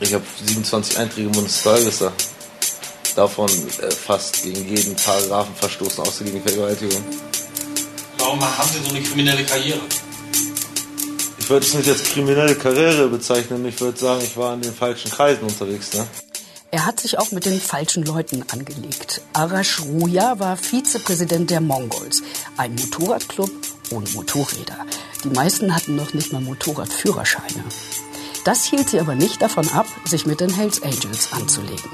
Ich habe 27 Einträge im Bundesregister. Davon äh, fast gegen jeden Paragraphen verstoßen, außer gegen Vergewaltigung. Warum haben Sie so eine kriminelle Karriere? Ich würde es nicht als kriminelle Karriere bezeichnen. Ich würde sagen, ich war in den falschen Kreisen unterwegs. Ne? Er hat sich auch mit den falschen Leuten angelegt. Arash Ruya war Vizepräsident der Mongols, ein Motorradclub ohne Motorräder. Die meisten hatten noch nicht mal Motorradführerscheine. Das hielt sie aber nicht davon ab, sich mit den Hells Angels anzulegen.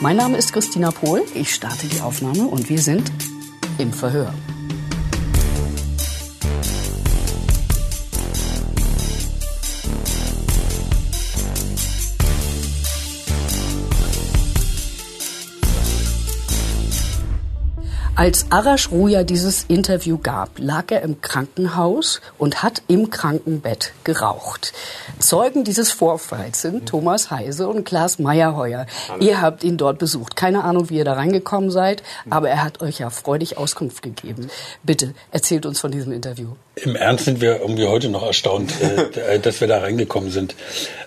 Mein Name ist Christina Pohl, ich starte die Aufnahme und wir sind im Verhör. Als Arash Ruja dieses Interview gab, lag er im Krankenhaus und hat im Krankenbett geraucht. Zeugen dieses Vorfalls sind Thomas Heise und Klaas Meyerheuer. Ihr habt ihn dort besucht. Keine Ahnung, wie ihr da reingekommen seid, aber er hat euch ja freudig Auskunft gegeben. Bitte, erzählt uns von diesem Interview. Im Ernst sind wir irgendwie heute noch erstaunt, äh, dass wir da reingekommen sind.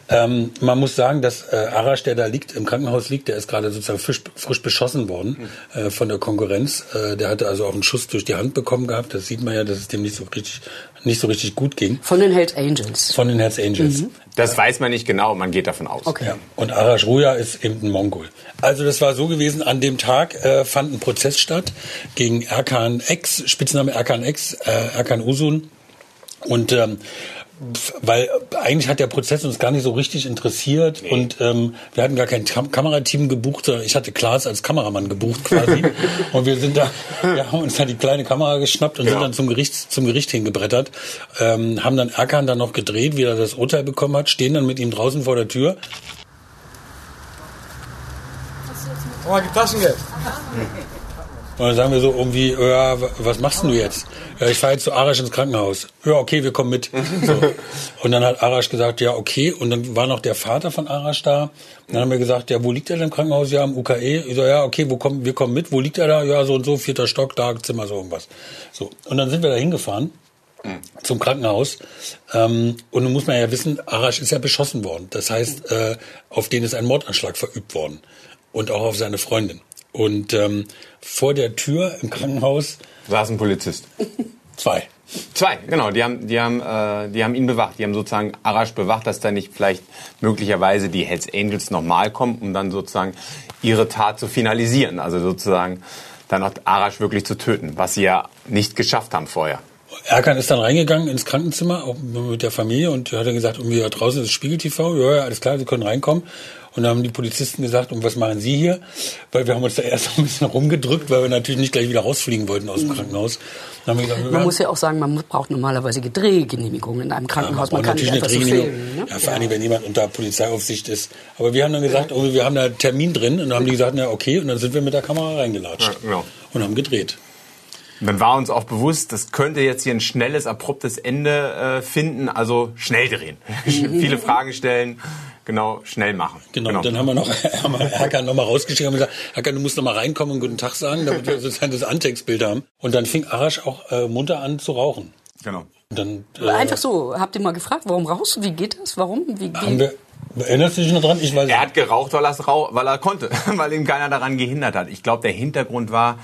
Ähm, man muss sagen, dass äh, Arash, der da liegt, im Krankenhaus liegt, der ist gerade sozusagen frisch, frisch beschossen worden äh, von der Konkurrenz. Äh, der hatte also auch einen Schuss durch die Hand bekommen gehabt. Das sieht man ja, dass es dem nicht so richtig, nicht so richtig gut ging. Von den Hells Angels. Von den Hells Angels. Mhm. Das weiß man nicht genau, man geht davon aus. Okay. Ja. Und Arash Ruya ist eben ein Mongol. Also das war so gewesen, an dem Tag äh, fand ein Prozess statt gegen Erkan X, Spitzname Erkan X, äh, Erkan Usun. Und ähm, weil eigentlich hat der Prozess uns gar nicht so richtig interessiert nee. und ähm, wir hatten gar kein Kam Kamerateam gebucht, sondern ich hatte Klaas als Kameramann gebucht quasi und wir sind da, wir haben uns da die kleine Kamera geschnappt und ja. sind dann zum Gericht zum Gericht hingebrettert, ähm, haben dann Erkan dann noch gedreht, wie er das Urteil bekommen hat, stehen dann mit ihm draußen vor der Tür. Oh, die Taschengeld. Und dann sagen wir so irgendwie, ja, was machst du jetzt? Ja, ich fahre jetzt zu Arash ins Krankenhaus. Ja, okay, wir kommen mit. So. Und dann hat Arash gesagt, ja, okay. Und dann war noch der Vater von Arash da. Und dann haben wir gesagt, ja, wo liegt er denn im Krankenhaus? Ja, im UKE. Ich so, ja, okay, wo kommen, wir kommen mit. Wo liegt er da? Ja, so und so, vierter Stock, da, Zimmer, so irgendwas. So. Und dann sind wir da hingefahren zum Krankenhaus. Ähm, und nun muss man ja wissen, Arash ist ja beschossen worden. Das heißt, äh, auf den ist ein Mordanschlag verübt worden. Und auch auf seine Freundin. Und ähm, vor der Tür im Krankenhaus saß ein Polizist. Zwei. Zwei, genau. Die haben, die haben, äh, die haben ihn bewacht. Die haben sozusagen Arash bewacht, dass da nicht vielleicht möglicherweise die Hells Angels nochmal kommen, um dann sozusagen ihre Tat zu finalisieren. Also sozusagen dann auch Arash wirklich zu töten, was sie ja nicht geschafft haben vorher. Erkan ist dann reingegangen ins Krankenzimmer, auch mit der Familie, und hat dann gesagt, irgendwie da draußen ist Spiegel TV, ja, ja, alles klar, Sie können reinkommen. Und dann haben die Polizisten gesagt, und was machen Sie hier? Weil wir haben uns da erst ein bisschen rumgedrückt, weil wir natürlich nicht gleich wieder rausfliegen wollten aus dem mhm. Krankenhaus. Gesagt, man muss ja auch sagen, man braucht normalerweise Drehgenehmigung in einem Krankenhaus. Ja, man, man kann nicht einfach so filmen. Ne? Ja, vor allem, wenn jemand unter Polizeiaufsicht ist. Aber wir haben dann gesagt, oh, wir haben da einen Termin drin. Und dann haben die gesagt, na okay. Und dann sind wir mit der Kamera reingelatscht. Ja, genau. Und haben gedreht. dann war uns auch bewusst, das könnte jetzt hier ein schnelles, abruptes Ende äh, finden. Also schnell drehen. Viele Fragen stellen genau schnell machen. Genau, genau. dann haben wir noch haben wir mal rausgeschickt und gesagt, Erkan, du musst noch mal reinkommen und guten Tag sagen, damit wir sozusagen das Antextbild haben. Und dann fing Arash auch äh, munter an zu rauchen. Genau. Und dann, äh, Einfach so, habt ihr mal gefragt, warum rauchst du? Wie geht das? Warum? Wie? Haben wir, Erinnerst du dich noch dran? Ich weiß er hat geraucht, weil, weil er konnte, weil ihm keiner daran gehindert hat. Ich glaube, der Hintergrund war,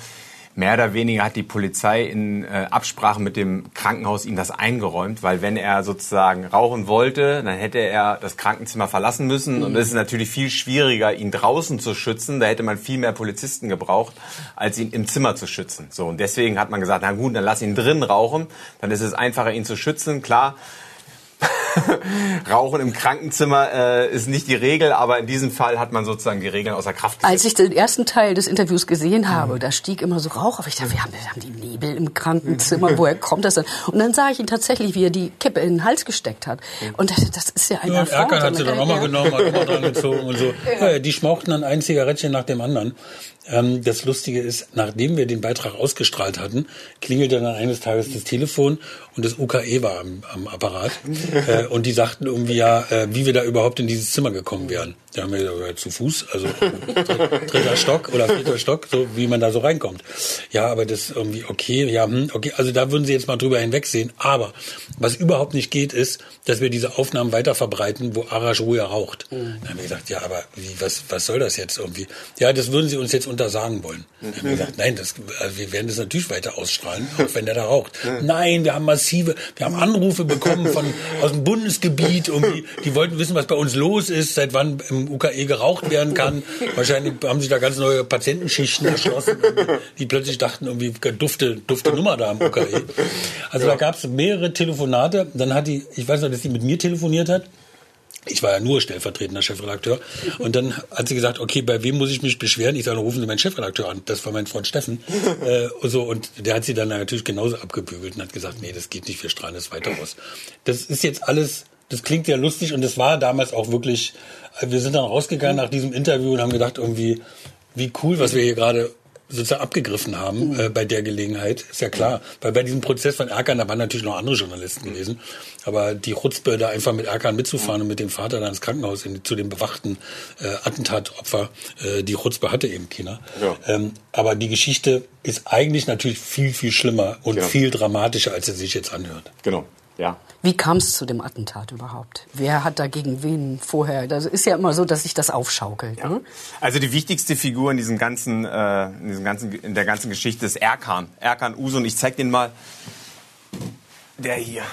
mehr oder weniger hat die Polizei in äh, Absprache mit dem Krankenhaus ihm das eingeräumt, weil wenn er sozusagen rauchen wollte, dann hätte er das Krankenzimmer verlassen müssen mhm. und es ist natürlich viel schwieriger, ihn draußen zu schützen. Da hätte man viel mehr Polizisten gebraucht, als ihn im Zimmer zu schützen. So und deswegen hat man gesagt, na gut, dann lass ihn drin rauchen, dann ist es einfacher, ihn zu schützen. Klar, Rauchen im Krankenzimmer äh, ist nicht die Regel, aber in diesem Fall hat man sozusagen die Regeln außer Kraft gesetzt. Als ich den ersten Teil des Interviews gesehen habe, mhm. da stieg immer so Rauch auf. Ich dachte, wir haben, wir haben die Nebel im Krankenzimmer, woher kommt das denn? Und dann sah ich ihn tatsächlich, wie er die Kippe in den Hals gesteckt hat. Und das, das ist ja ein ja. Erkan hat sie dann nochmal genommen, hat nochmal dran gezogen und so. Ja. die schmauchten dann ein Zigarettchen nach dem anderen. Ähm, das Lustige ist, nachdem wir den Beitrag ausgestrahlt hatten, klingelte dann eines Tages das Telefon und das UKE war am, am Apparat. äh, und die sagten irgendwie ja, äh, wie wir da überhaupt in dieses Zimmer gekommen wären. Da haben wir gesagt, zu Fuß, also dritter Stock oder vierter Stock, so wie man da so reinkommt. Ja, aber das irgendwie okay, ja, hm, okay, also da würden Sie jetzt mal drüber hinwegsehen. Aber was überhaupt nicht geht, ist, dass wir diese Aufnahmen weiter verbreiten, wo Arash Ruhe raucht. Mhm. Dann haben wir gesagt, ja, aber wie, was, was soll das jetzt irgendwie? Ja, das würden Sie uns jetzt untersagen wollen. Dann haben wir gesagt, nein, das, also wir werden das natürlich weiter ausstrahlen, auch wenn der da raucht. Nein, wir haben massive, wir haben Anrufe bekommen von aus dem Bundesgebiet, irgendwie, die wollten wissen, was bei uns los ist, seit wann im UKE geraucht werden kann. Wahrscheinlich haben sich da ganz neue Patientenschichten erschlossen, die plötzlich dachten, irgendwie dufte, dufte Nummer da im UKE. Also ja. da gab es mehrere Telefonate. Dann hat die, ich weiß noch, dass sie mit mir telefoniert hat. Ich war ja nur stellvertretender Chefredakteur. Und dann hat sie gesagt, okay, bei wem muss ich mich beschweren? Ich sage, rufen Sie meinen Chefredakteur an. Das war mein Freund Steffen. äh, so, und der hat sie dann natürlich genauso abgebügelt und hat gesagt, nee, das geht nicht, wir strahlen das weiter aus. Das ist jetzt alles, das klingt ja lustig und das war damals auch wirklich wir sind dann rausgegangen nach diesem Interview und haben gedacht, irgendwie, wie cool, was wir hier gerade sozusagen abgegriffen haben äh, bei der Gelegenheit, ist ja klar. Weil bei diesem Prozess von Erkan, da waren natürlich noch andere Journalisten gewesen, aber die Chutzpe da einfach mit Erkan mitzufahren und mit dem Vater da ins Krankenhaus in, zu dem bewachten äh, Attentatopfer, äh, die Chutzpe hatte eben keiner. Ja. Ähm, aber die Geschichte ist eigentlich natürlich viel, viel schlimmer und ja. viel dramatischer, als sie sich jetzt anhört. Genau, ja. Wie kam es zu dem Attentat überhaupt? Wer hat da gegen wen vorher? Das ist ja immer so, dass sich das aufschaukelt. Ja. Ne? Also die wichtigste Figur in diesem ganzen, äh, in diesem ganzen, in der ganzen Geschichte ist Erkan. Erkan Usun. Ich zeig den mal. Der hier.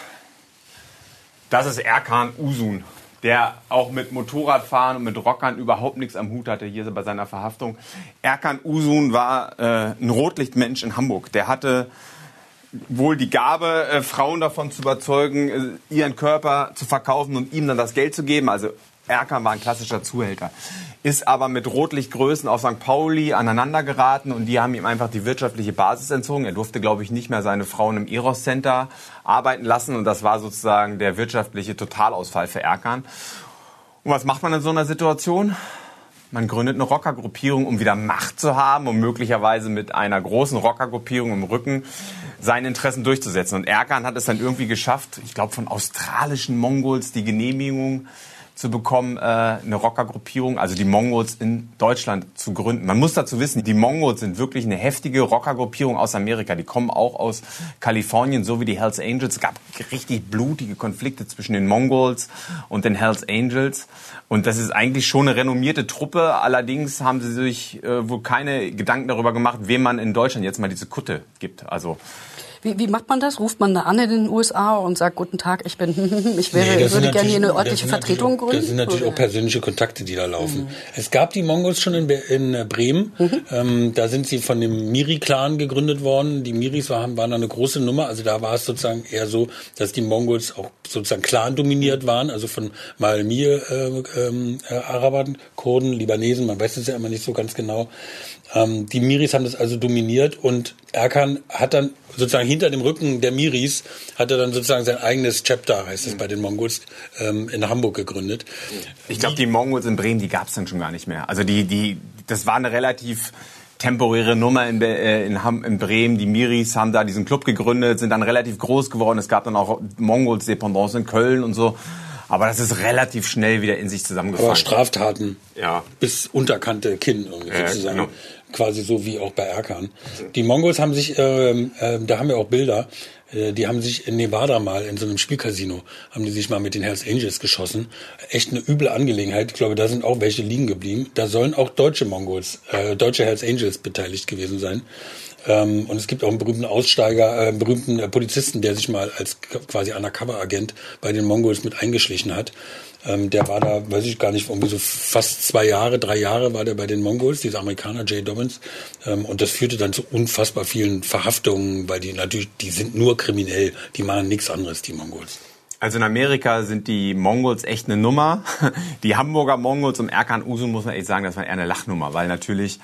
Das ist Erkan Usun, der auch mit Motorradfahren und mit Rockern überhaupt nichts am Hut hatte hier bei seiner Verhaftung. Erkan Usun war äh, ein Rotlichtmensch in Hamburg. Der hatte wohl die Gabe, äh, Frauen davon zu überzeugen, äh, ihren Körper zu verkaufen und ihm dann das Geld zu geben. Also Erkan war ein klassischer Zuhälter. Ist aber mit Rotlichtgrößen auf St. Pauli aneinander geraten und die haben ihm einfach die wirtschaftliche Basis entzogen. Er durfte, glaube ich, nicht mehr seine Frauen im Eros Center arbeiten lassen und das war sozusagen der wirtschaftliche Totalausfall für Erkan. Und was macht man in so einer Situation? Man gründet eine Rockergruppierung, um wieder Macht zu haben, um möglicherweise mit einer großen Rockergruppierung im Rücken seine Interessen durchzusetzen. Und Erkan hat es dann irgendwie geschafft, ich glaube von australischen Mongols die Genehmigung zu bekommen, äh, eine Rockergruppierung, also die Mongols in Deutschland zu gründen. Man muss dazu wissen, die Mongols sind wirklich eine heftige Rockergruppierung aus Amerika. Die kommen auch aus Kalifornien, so wie die Hells Angels. Es gab richtig blutige Konflikte zwischen den Mongols und den Hells Angels. Und das ist eigentlich schon eine renommierte Truppe. Allerdings haben sie sich äh, wohl keine Gedanken darüber gemacht, wem man in Deutschland jetzt mal diese Kutte gibt. Also wie, wie macht man das? Ruft man da an in den USA und sagt, guten Tag, ich bin, ich wäre, nee, würde gerne hier eine örtliche Vertretung gründen? Das sind natürlich oder? auch persönliche Kontakte, die da laufen. Mhm. Es gab die Mongols schon in, in äh, Bremen. Mhm. Ähm, da sind sie von dem Miri-Clan gegründet worden. Die Miris waren, waren eine große Nummer. Also da war es sozusagen eher so, dass die Mongols auch sozusagen Clan dominiert waren, also von Malmir äh, ähm, äh, Arabern, Kurden, Libanesen, man weiß es ja immer nicht so ganz genau. Ähm, die Miris haben das also dominiert und Erkan hat dann sozusagen hinter dem Rücken der Miris hat er dann sozusagen sein eigenes Chapter, heißt es mhm. bei den Mongols, ähm, in Hamburg gegründet. Ich glaube, die Mongols in Bremen, die gab es dann schon gar nicht mehr. Also die, die, das war eine relativ temporäre Nummer in, äh, in, in, Bremen. Die Miris haben da diesen Club gegründet, sind dann relativ groß geworden. Es gab dann auch Mongols Dependance in Köln und so. Aber das ist relativ schnell wieder in sich zusammengefallen. Aber Straftaten ja. bis unterkante Kinn irgendwie ja, sozusagen. Genau quasi so wie auch bei Erkan. Die Mongols haben sich, äh, äh, da haben wir auch Bilder, äh, die haben sich in Nevada mal in so einem Spielcasino, haben die sich mal mit den Hells Angels geschossen. Echt eine üble Angelegenheit. Ich glaube, da sind auch welche liegen geblieben. Da sollen auch deutsche Mongols, äh, deutsche Hells Angels beteiligt gewesen sein. Ähm, und es gibt auch einen berühmten Aussteiger, äh, einen berühmten äh, Polizisten, der sich mal als quasi Undercover-Agent bei den Mongols mit eingeschlichen hat. Ähm, der war da, weiß ich gar nicht, irgendwie so fast zwei Jahre, drei Jahre war der bei den Mongols, dieser Amerikaner Jay Dobbins. Ähm, und das führte dann zu unfassbar vielen Verhaftungen, weil die natürlich, die sind nur kriminell, die machen nichts anderes, die Mongols. Also in Amerika sind die Mongols echt eine Nummer. Die Hamburger Mongols um Erkan Usun muss man echt sagen, das war eher eine Lachnummer, weil natürlich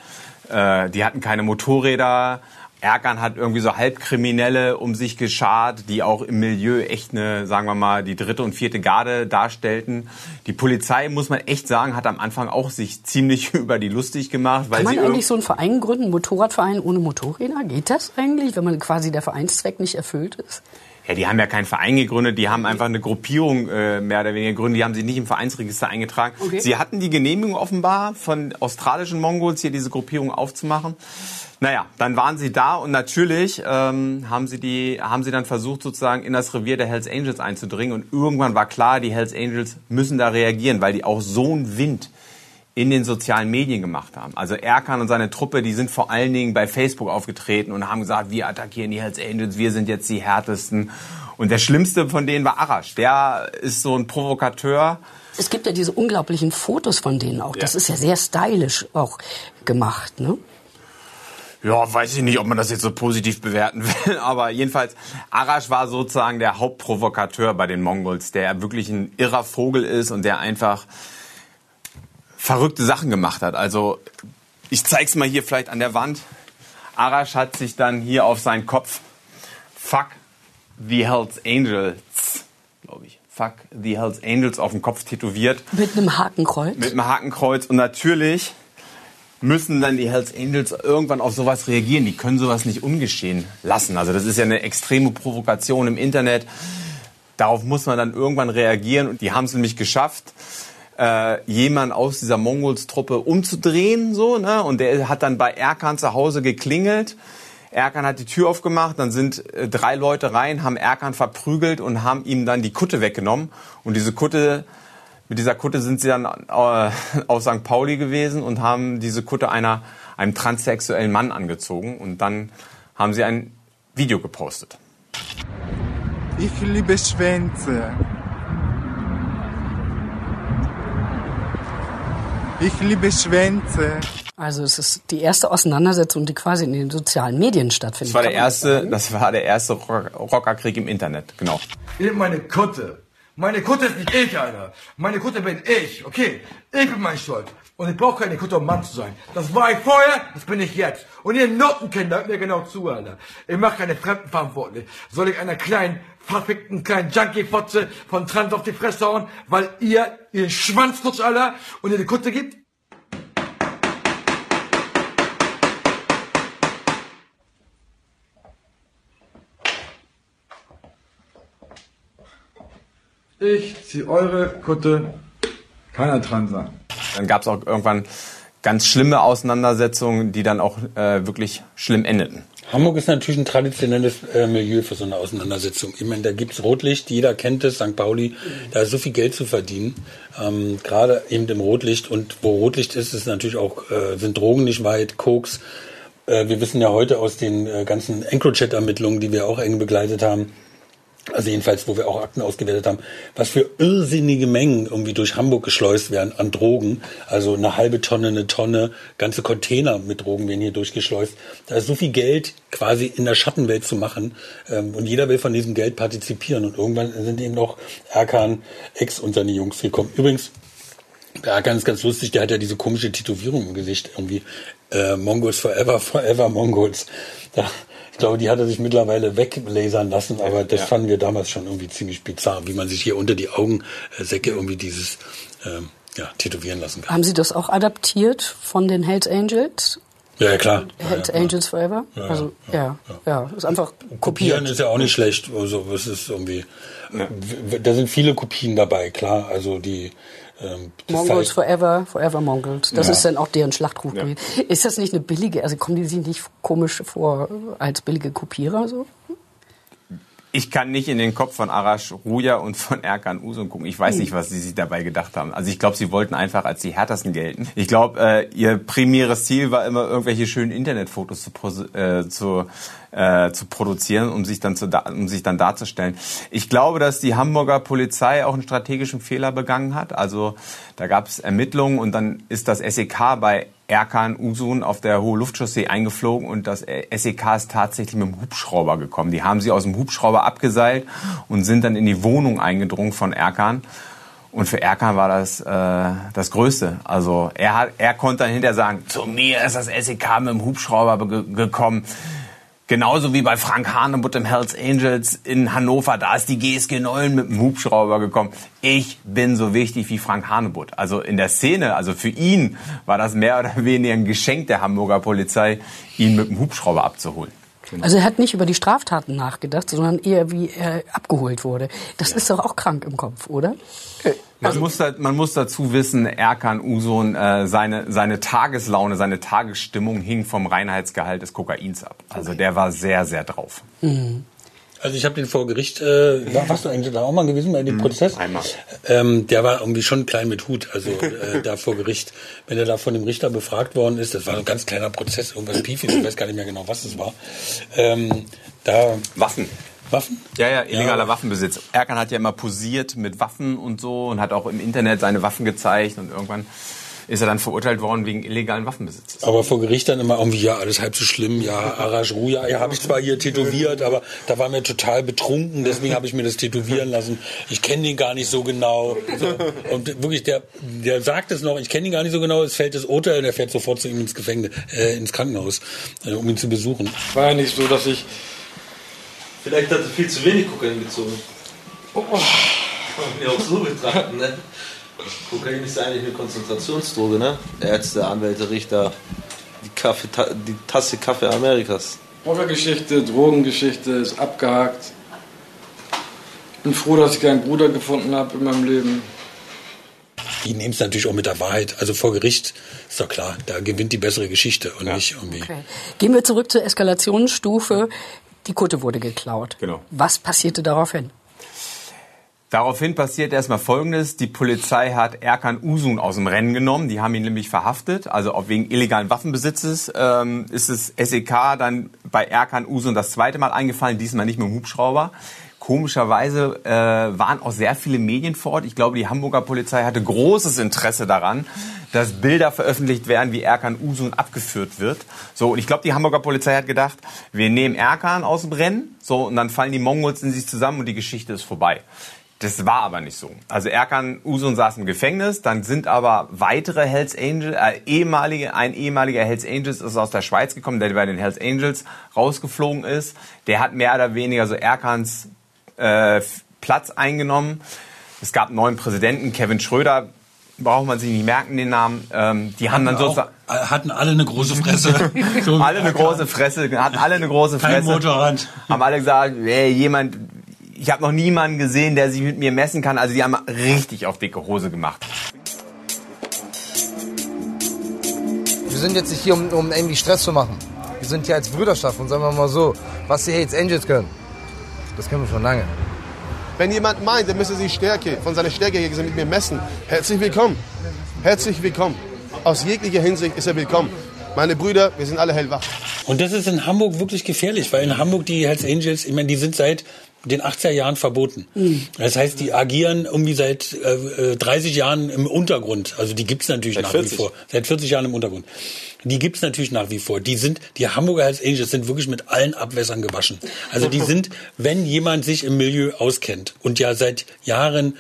äh, die hatten keine Motorräder, Erkan hat irgendwie so Halbkriminelle um sich geschart, die auch im Milieu echt eine, sagen wir mal, die dritte und vierte Garde darstellten. Die Polizei, muss man echt sagen, hat am Anfang auch sich ziemlich über die lustig gemacht. Weil Kann man eigentlich so einen Verein gründen, einen Motorradverein ohne Motorräder? Geht das eigentlich, wenn man quasi der Vereinszweck nicht erfüllt ist? Ja, die haben ja keinen Verein gegründet, die haben einfach eine Gruppierung äh, mehr oder weniger gegründet, die haben sich nicht im Vereinsregister eingetragen. Okay. Sie hatten die Genehmigung offenbar von australischen Mongols, hier diese Gruppierung aufzumachen. Naja, dann waren sie da und natürlich ähm, haben, sie die, haben sie dann versucht, sozusagen in das Revier der Hells Angels einzudringen. Und irgendwann war klar, die Hells Angels müssen da reagieren, weil die auch so einen Wind in den sozialen Medien gemacht haben. Also Erkan und seine Truppe, die sind vor allen Dingen bei Facebook aufgetreten und haben gesagt, wir attackieren die Hells Angels, wir sind jetzt die härtesten. Und der schlimmste von denen war Arash. Der ist so ein Provokateur. Es gibt ja diese unglaublichen Fotos von denen auch. Das ist ja sehr stylisch auch gemacht, ne? Ja, weiß ich nicht, ob man das jetzt so positiv bewerten will, aber jedenfalls, Arash war sozusagen der Hauptprovokateur bei den Mongols, der wirklich ein irrer Vogel ist und der einfach verrückte Sachen gemacht hat. Also, ich zeig's mal hier vielleicht an der Wand. Arash hat sich dann hier auf seinen Kopf Fuck the Hells Angels, glaube ich. Fuck the Hells Angels auf dem Kopf tätowiert. Mit einem Hakenkreuz? Mit einem Hakenkreuz und natürlich müssen dann die Hells Angels irgendwann auf sowas reagieren. Die können sowas nicht ungeschehen lassen. Also das ist ja eine extreme Provokation im Internet. Darauf muss man dann irgendwann reagieren und die haben es nämlich geschafft, äh, jemand aus dieser Mongols-Truppe umzudrehen, so, ne? Und der hat dann bei Erkan zu Hause geklingelt. Erkan hat die Tür aufgemacht, dann sind äh, drei Leute rein, haben Erkan verprügelt und haben ihm dann die Kutte weggenommen. Und diese Kutte mit dieser Kutte sind sie dann äh, auf St. Pauli gewesen und haben diese Kutte einer, einem transsexuellen Mann angezogen. Und dann haben sie ein Video gepostet. Ich liebe Schwänze. Ich liebe Schwänze. Also es ist die erste Auseinandersetzung, die quasi in den sozialen Medien stattfindet. Das war der erste, das war der erste Rockerkrieg im Internet, genau. Ich meine Kutte. Meine Kutte ist nicht ich, Alter. Meine Kutte bin ich, okay? Ich bin mein Schuld. Und ich brauche keine Kutte, um Mann zu sein. Das war ich vorher, das bin ich jetzt. Und ihr Notenkinder, hört mir genau zu, Alter. Ich mache keine Fremden verantwortlich. Soll ich einer kleinen, verfickten kleinen Junkie-Fotze von Trans auf die Fresse hauen, weil ihr ihren Schwanz nutzt, Alter, und ihr die Kutte gibt? Ich zieh eure Kutte, keiner dran sein. Dann gab es auch irgendwann ganz schlimme Auseinandersetzungen, die dann auch äh, wirklich schlimm endeten. Hamburg ist natürlich ein traditionelles äh, Milieu für so eine Auseinandersetzung. Ich meine, da gibt's Rotlicht, jeder kennt es, St. Pauli, da ist so viel Geld zu verdienen, ähm, gerade eben im Rotlicht. Und wo Rotlicht ist, ist natürlich auch, äh, sind Drogen nicht weit, Koks. Äh, wir wissen ja heute aus den äh, ganzen EncroChat-Ermittlungen, die wir auch eng begleitet haben, also jedenfalls, wo wir auch Akten ausgewertet haben, was für irrsinnige Mengen irgendwie durch Hamburg geschleust werden an Drogen. Also eine halbe Tonne, eine Tonne, ganze Container mit Drogen werden hier durchgeschleust. Da ist so viel Geld quasi in der Schattenwelt zu machen ähm, und jeder will von diesem Geld partizipieren. Und irgendwann sind eben noch Erkan, Ex und seine Jungs gekommen. Übrigens, der Erkan ist ganz lustig, der hat ja diese komische Tätowierung im Gesicht irgendwie. Äh, Mongols forever, forever Mongols. Da, ich glaube, die hat er sich mittlerweile weglasern lassen, aber das ja. fanden wir damals schon irgendwie ziemlich bizarr, wie man sich hier unter die Augensäcke irgendwie dieses ähm, ja, tätowieren lassen kann. Haben Sie das auch adaptiert von den Hells Angels? Ja, ja klar. Hells ja, Angels Forever? Ja, also, ja, ja, ist einfach kopiert. Kopieren ist ja auch nicht schlecht. Also, es ist irgendwie, da sind viele Kopien dabei, klar. Also, die, ähm, Mongols Forever, Forever Mongols. Das ja. ist dann auch deren Schlachtruf ja. Ist das nicht eine billige, also kommen die sich nicht komisch vor als billige Kopierer so? Ich kann nicht in den Kopf von Arash Ruja und von Erkan Usun gucken. Ich weiß nicht, was sie sich dabei gedacht haben. Also ich glaube, sie wollten einfach als die härtesten gelten. Ich glaube, äh, ihr primäres Ziel war immer, irgendwelche schönen Internetfotos zu, äh, zu äh, zu produzieren, um sich dann zu, um sich dann darzustellen. Ich glaube, dass die Hamburger Polizei auch einen strategischen Fehler begangen hat. Also da gab es Ermittlungen und dann ist das SEK bei Erkan Usun auf der Hohe Luftchaussee eingeflogen und das SEK ist tatsächlich mit dem Hubschrauber gekommen. Die haben sie aus dem Hubschrauber abgeseilt und sind dann in die Wohnung eingedrungen von Erkan. Und für Erkan war das äh, das Größte. Also er, hat, er konnte dann hinterher sagen, zu mir ist das SEK mit dem Hubschrauber ge gekommen. Genauso wie bei Frank Hanebutt im Hells Angels in Hannover, da ist die GSG 9 mit dem Hubschrauber gekommen. Ich bin so wichtig wie Frank Hanebutt. Also in der Szene, also für ihn war das mehr oder weniger ein Geschenk der Hamburger Polizei, ihn mit dem Hubschrauber abzuholen. Also er hat nicht über die Straftaten nachgedacht, sondern eher wie er abgeholt wurde. Das ist doch auch krank im Kopf, oder? Man, muss da, man muss dazu wissen, Erkan Usun, äh, seine, seine Tageslaune, seine Tagesstimmung hing vom Reinheitsgehalt des Kokains ab. Also der war sehr, sehr drauf. Also ich habe den vor Gericht, äh, war, warst du eigentlich da auch mal gewesen bei dem Prozess? Einmal. Ähm, der war irgendwie schon klein mit Hut, also äh, da vor Gericht. Wenn er da von dem Richter befragt worden ist, das war ein ganz kleiner Prozess, irgendwas Piefis, ich weiß gar nicht mehr genau, was es war. Ähm, da Waffen. Waffen? Ja, ja, illegaler Ja. Waffenbesitz. Erkan hat ja immer posiert mit Waffen und so und hat auch im Internet seine Waffen gezeigt und irgendwann ist er dann verurteilt worden wegen illegalen Waffenbesitzes. Aber vor Gericht dann immer irgendwie, ja, alles halb so schlimm, ja, Arash Ruja, ja, habe ich zwar hier tätowiert, aber da war mir total betrunken, deswegen habe ich mir das tätowieren lassen. Ich kenne den gar nicht so genau. So. Und wirklich, der, der sagt es noch, ich kenne ihn gar nicht so genau, es fällt das Urteil und er fährt sofort zu ihm ins Gefängnis, äh, ins Krankenhaus, äh, um ihn zu besuchen. War ja nicht so, dass ich. Vielleicht hat er viel zu wenig Kokain gezogen. Kann man ja auch so betrachten, ne? Kokain ist eigentlich eine Konzentrationsdroge, ne? Ärzte, Anwälte, Richter, die, Kaffee, die Tasse Kaffee Amerikas. Rockergeschichte, Drogengeschichte ist abgehakt. Bin froh, dass ich keinen Bruder gefunden habe in meinem Leben. Die nehmen es natürlich auch mit der Wahrheit. Also vor Gericht ist doch klar, da gewinnt die bessere Geschichte und nicht irgendwie. Okay. Gehen wir zurück zur Eskalationsstufe. Die Kutte wurde geklaut. Genau. Was passierte daraufhin? Daraufhin passiert erstmal Folgendes. Die Polizei hat Erkan Usun aus dem Rennen genommen. Die haben ihn nämlich verhaftet. Also auch wegen illegalen Waffenbesitzes ähm, ist das SEK dann bei Erkan Usun das zweite Mal eingefallen. Diesmal nicht mit dem Hubschrauber. Komischerweise äh, waren auch sehr viele Medien vor Ort. Ich glaube, die Hamburger Polizei hatte großes Interesse daran, dass Bilder veröffentlicht werden, wie Erkan Usun abgeführt wird. So, und ich glaube, die Hamburger Polizei hat gedacht, wir nehmen Erkan aus dem Rennen, so, und dann fallen die Mongols in sich zusammen und die Geschichte ist vorbei. Das war aber nicht so. Also Erkan Usun saß im Gefängnis, dann sind aber weitere Hells Angels, äh, ehemalige, ein ehemaliger Hells Angels ist aus der Schweiz gekommen, der bei den Hells Angels rausgeflogen ist. Der hat mehr oder weniger so Erkans äh, Platz eingenommen. Es gab einen neuen Präsidenten, Kevin Schröder, braucht man sich nicht merken, den Namen. Ähm, die haben dann sozusagen äh, hatten alle eine große Fresse. Alle eine große Fresse, hatten alle eine große Kein Fresse. Motorrad. Haben alle gesagt, ey, jemand, ich habe noch niemanden gesehen, der sich mit mir messen kann. Also die haben richtig auf dicke Hose gemacht. Wir sind jetzt nicht hier, um, um irgendwie Stress zu machen. Wir sind hier als Brüderschaft und sagen wir mal so, was die Hells Angels können, das können wir schon lange. Wenn jemand meint, er müsse sich Stärke, von seiner Stärke her mit mir messen, herzlich willkommen. Herzlich willkommen. Aus jeglicher Hinsicht ist er willkommen. Meine Brüder, wir sind alle hellwach. Und das ist in Hamburg wirklich gefährlich, weil in Hamburg die Hells Angels, ich meine, die sind seit den 80er Jahren verboten. Das heißt, die agieren irgendwie seit äh, äh, 30 Jahren im Untergrund. Also die gibt's natürlich Seit nach 40. wie vor. Seit 40 Jahren im Untergrund. Die gibt's natürlich nach wie vor. Die sind, die Hamburger Hells Angels sind wirklich mit allen Abwässern gewaschen. Also die sind, wenn jemand sich im Milieu auskennt und ja seit Jahren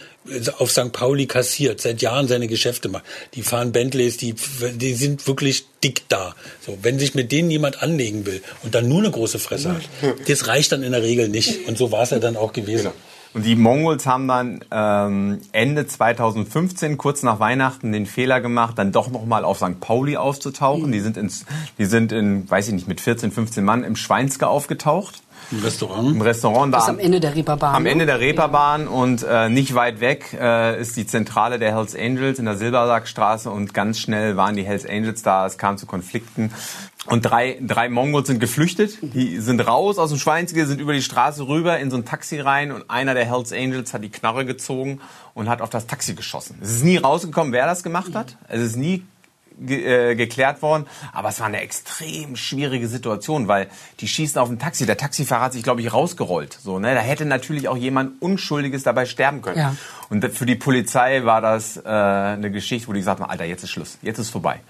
auf St. Pauli kassiert, seit Jahren seine Geschäfte macht. Die fahren Bentleys, die, die sind wirklich dick da. So, wenn sich mit denen jemand anlegen will und dann nur eine große Fresse hat, das reicht dann in der Regel nicht. Und so war es ja dann auch gewesen. Und die Mongols haben dann ähm, Ende 2015, kurz nach Weihnachten, den Fehler gemacht, dann doch noch mal auf St. Pauli aufzutauchen. Die sind ins, die sind in, weiß ich nicht, mit 14, 15 Mann im Schweinske aufgetaucht. Im Restaurant. Im Restaurant da Das ist am Ende der Reeperbahn. Am ne? Ende der Reeperbahn und äh, nicht weit weg äh, ist die Zentrale der Hells Angels in der Silbersackstraße und ganz schnell waren die Hells Angels da. Es kam zu Konflikten und drei, drei Mongols sind geflüchtet. Die sind raus aus dem Schweinzige, sind über die Straße rüber in so ein Taxi rein und einer der Hells Angels hat die Knarre gezogen und hat auf das Taxi geschossen. Es ist nie rausgekommen, wer das gemacht hat. Es ist nie ge äh, geklärt worden. Aber es war eine extrem schwierige Situation, weil die schießen auf ein Taxi. Der Taxifahrer hat sich, glaube ich, rausgerollt. So, ne? Da hätte natürlich auch jemand Unschuldiges dabei sterben können. Ja. Und für die Polizei war das äh, eine Geschichte, wo die gesagt haben, Alter, jetzt ist Schluss, jetzt ist vorbei.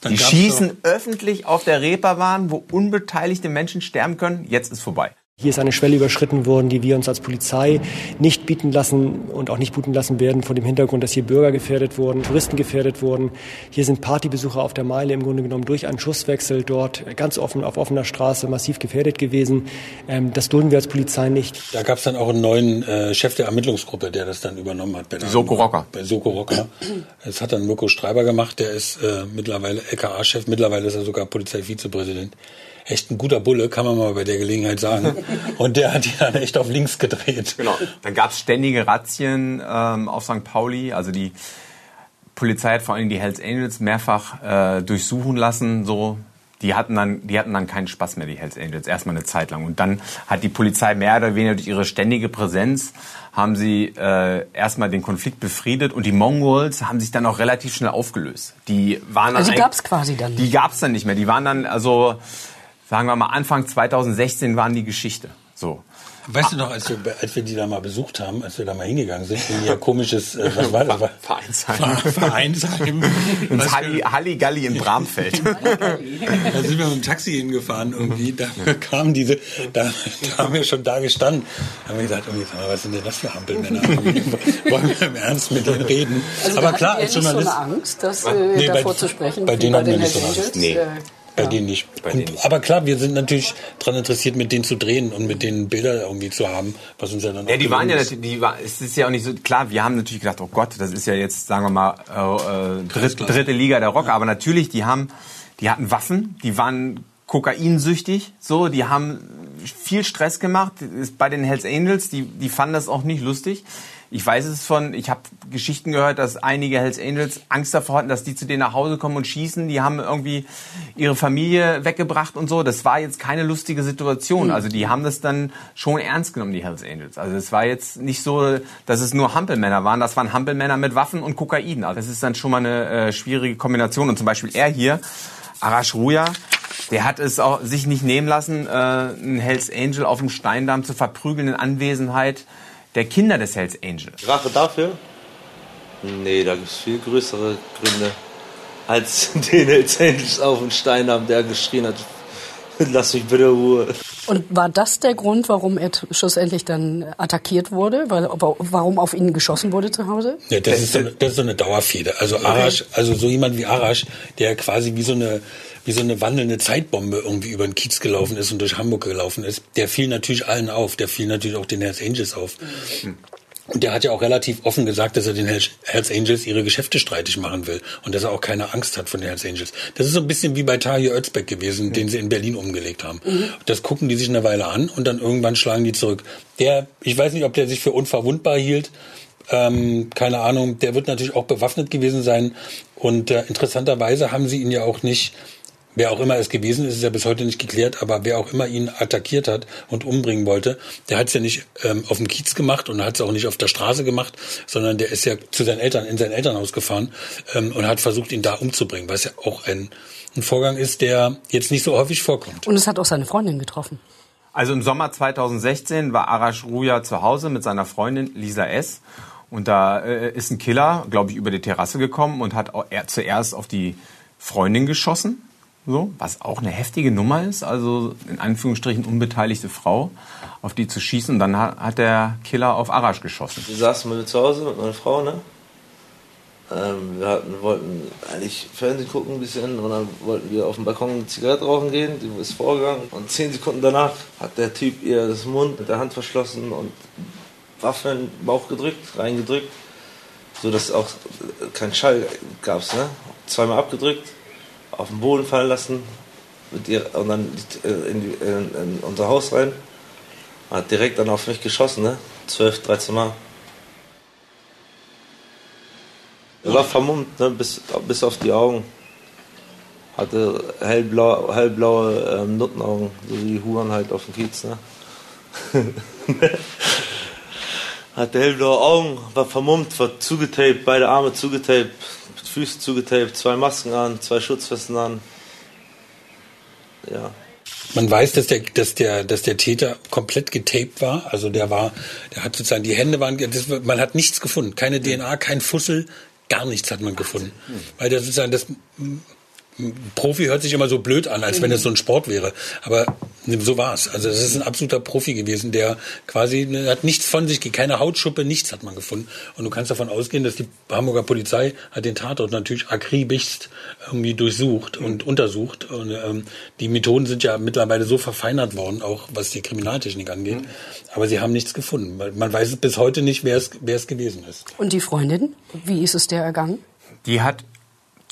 Dann die schießen öffentlich auf der Reeperbahn, wo unbeteiligte Menschen sterben können. Jetzt ist vorbei. Hier ist eine Schwelle überschritten worden, die wir uns als Polizei nicht bieten lassen und auch nicht bieten lassen werden vor dem Hintergrund, dass hier Bürger gefährdet wurden, Touristen gefährdet wurden. Hier sind Partybesucher auf der Meile im Grunde genommen durch einen Schusswechsel dort ganz offen auf offener Straße massiv gefährdet gewesen. Ähm, das dulden wir als Polizei nicht. Da gab es dann auch einen neuen äh, Chef der Ermittlungsgruppe, der das dann übernommen hat. Bei der, Soko Rocker. Bei Soko Rocker. Das hat dann Mirko Streiber gemacht, der ist äh, mittlerweile LKA-Chef, mittlerweile ist er sogar Polizeivizepräsident echt ein guter Bulle, kann man mal bei der Gelegenheit sagen. Und der hat die dann echt auf links gedreht. Genau. Dann gab es ständige Razzien ähm, auf St. Pauli. Also die Polizei hat vor allem die Hells Angels mehrfach äh, durchsuchen lassen. So, die hatten dann, die hatten dann keinen Spaß mehr, die Hells Angels, erstmal eine Zeit lang. Und dann hat die Polizei mehr oder weniger durch ihre ständige Präsenz haben sie äh, erstmal den Konflikt befriedet und die Mongols haben sich dann auch relativ schnell aufgelöst. Die waren dann Also die gab es quasi dann. die gab's dann nicht mehr. Die waren dann, also sagen wir mal, Anfang 2016 waren die Geschichte. So. Weißt du noch, als wir, als wir die da mal besucht haben, als wir da mal hingegangen sind, in ihr komisches, äh, was war das? Vereinsheim. Vereinsheim. Ins Halli, Halligalli in Bramfeld. Da sind wir mit dem Taxi hingefahren irgendwie. Da kamen diese, da, da haben wir schon da gestanden. Da haben wir gesagt, irgendwie, sag mal, was sind denn das für Hampelmänner? Wollen wir im Ernst mit denen reden? Also Aber klar, als nicht so Journalist. eine Angst, das, Nee, äh, bei- davor zu sprechen. bei denen hatten wir nicht so Hells eine Angst. Angels. Nee. Äh, Bei denen nicht. Aber klar, wir sind natürlich daran interessiert, mit denen zu drehen und mit denen Bilder irgendwie zu haben, was uns ja dann Ja, auch die waren ja die war, es ist ja auch nicht so, klar, wir haben natürlich gedacht, oh Gott, das ist ja jetzt, sagen wir mal, äh, äh, dritt, dritte Liga der Rock, aber natürlich, die haben, die hatten Waffen, die waren kokainsüchtig, so, die haben viel Stress gemacht, ist bei den Hells Angels, die, die fanden das auch nicht lustig. Ich weiß es von, ich habe Geschichten gehört, dass einige Hells Angels Angst davor hatten, dass die zu denen nach Hause kommen und schießen. Die haben irgendwie ihre Familie weggebracht und so. Das war jetzt keine lustige Situation. Also die haben das dann schon ernst genommen, die Hells Angels. Also es war jetzt nicht so, dass es nur Hampelmänner waren. Das waren Hampelmänner mit Waffen und Kokain. Also das ist dann schon mal eine äh, schwierige Kombination. Und zum Beispiel er hier, Arash Ruja, der hat es auch sich nicht nehmen lassen, äh, einen Hells Angel auf dem Steindamm zu verprügeln in Anwesenheit der Kinder des Hells Angel. Rache dafür? Nee, da gibt es viel größere Gründe, als den Hells Angels auf den Stein haben, der geschrien hat, lass mich bitte Ruhe. Und war das der Grund, warum er schlussendlich dann attackiert wurde? Weil, warum auf ihn geschossen wurde zu Hause? Ja, das ist so eine, das ist so eine Dauerfehde. Also Arash, also so jemand wie Arash, der quasi wie so eine wie so eine wandelnde Zeitbombe irgendwie über den Kiez gelaufen ist und durch Hamburg gelaufen ist, der fiel natürlich allen auf. Der fiel natürlich auch den Hells Angels auf. Und der hat ja auch relativ offen gesagt, dass er den Hells Angels ihre Geschäfte streitig machen will und dass er auch keine Angst hat von den Hells Angels. Das ist so ein bisschen wie bei Tahir Özbeck gewesen, den sie in Berlin umgelegt haben. Das gucken die sich eine Weile an und dann irgendwann schlagen die zurück. Der, ich weiß nicht, ob der sich für unverwundbar hielt. Ähm, keine Ahnung, der wird natürlich auch bewaffnet gewesen sein. Und äh, interessanterweise haben sie ihn ja auch nicht, wer auch immer es gewesen ist, ist ja bis heute nicht geklärt, aber wer auch immer ihn attackiert hat und umbringen wollte, der hat es ja nicht ähm, auf dem Kiez gemacht und hat es auch nicht auf der Straße gemacht, sondern der ist ja zu seinen Eltern, in sein Elternhaus gefahren ähm, und hat versucht, ihn da umzubringen, was ja auch ein, ein Vorgang ist, der jetzt nicht so häufig vorkommt. Und es hat auch seine Freundin getroffen. Also im Sommer 2016 war Arash Ruja zu Hause mit seiner Freundin Lisa S. Und da äh, ist ein Killer, glaube ich, über die Terrasse gekommen und hat auch er zuerst auf die Freundin geschossen. So, was auch eine heftige Nummer ist, also in Anführungsstrichen unbeteiligte Frau, auf die zu schießen. Dann hat, der Killer auf Arash geschossen. Wir saßen mal zu Hause mit meiner Frau, ne? Ähm, wir hatten, wollten eigentlich Fernsehen gucken ein bisschen und dann wollten wir auf dem Balkon eine Zigarette rauchen gehen, die ist vorgegangen und zehn Sekunden danach hat der Typ ihr das Mund mit der Hand verschlossen und Waffe in den Bauch gedrückt, reingedrückt, so dass auch kein Schall gab's, ne? Zweimal abgedrückt, auf den Boden fallen lassen mit ihr und dann äh, in, die, in, in unser Haus rein, hat direkt dann auf mich geschossen, ne? 12, 13 Mal. Er war vermummt, ne, bis, bis auf die Augen. Hatte hellblau, hellblaue ähm, Nuttenaugen, so wie Huren halt auf dem Kiez. Ne? Hatte hellblaue Augen, war vermummt, war zugetaped, beide Arme zugetaped, mit Füßen zugetaped, zwei Masken an, zwei Schutzwesten an. Ja. Man weiß, dass der, dass der, dass der Täter komplett getaped war. Also der war, der hat sozusagen, die Hände waren, das, man hat nichts gefunden. Keine DNA, kein Fussel, gar nichts hat man gefunden. Weil der sozusagen, das, Profi hört sich immer so blöd an, als wenn es so ein Sport wäre. Aber So war's. Also es ist ein absoluter Profi gewesen, der quasi ne, hat nichts von sich, keine Hautschuppe, nichts hat man gefunden. Und du kannst davon ausgehen, dass die Hamburger Polizei hat den Tatort natürlich akribischst irgendwie durchsucht und untersucht. Und ähm, die Methoden sind ja mittlerweile so verfeinert worden, auch was die Kriminaltechnik angeht. Aber sie haben nichts gefunden. Man weiß bis heute nicht, wer es, wer es gewesen ist. Und die Freundin, wie ist es der ergangen? Die hat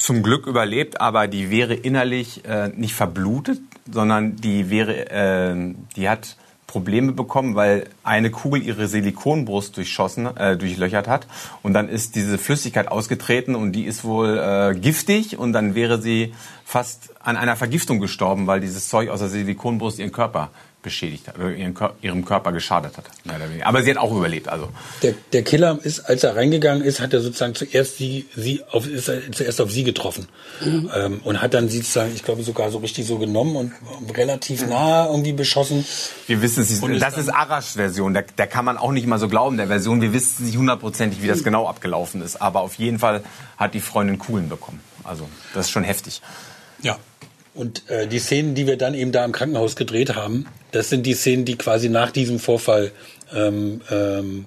zum Glück überlebt, aber die wäre innerlich äh, nicht verblutet, sondern die wäre, äh, die hat Probleme bekommen, weil eine Kugel ihre Silikonbrust durchschossen, äh, durchlöchert hat. Und dann ist diese Flüssigkeit ausgetreten und die ist wohl äh, giftig. Und dann wäre sie fast an einer Vergiftung gestorben, weil dieses Zeug aus der Silikonbrust ihren Körper beschädigt hat, oder ihren, Kör- ihrem Körper geschadet hat. Aber sie hat auch überlebt. Also Der, der Killer ist, als er reingegangen ist, hat er sozusagen zuerst sie, sie auf, ist er zuerst auf sie getroffen ähm, und hat dann sie sozusagen, ich glaube sogar so richtig so genommen und relativ nah irgendwie beschossen. Wir wissen es nicht. Das ist Arash Version. Der, der kann man auch nicht mal so glauben, der Version. Wir wissen nicht hundertprozentig, wie das genau abgelaufen ist. Aber auf jeden Fall hat die Freundin Kugeln bekommen. Also, das ist schon heftig. Ja. Und äh, die Szenen, die wir dann eben da im Krankenhaus gedreht haben, das sind die Szenen, die quasi nach diesem Vorfall ähm, ähm,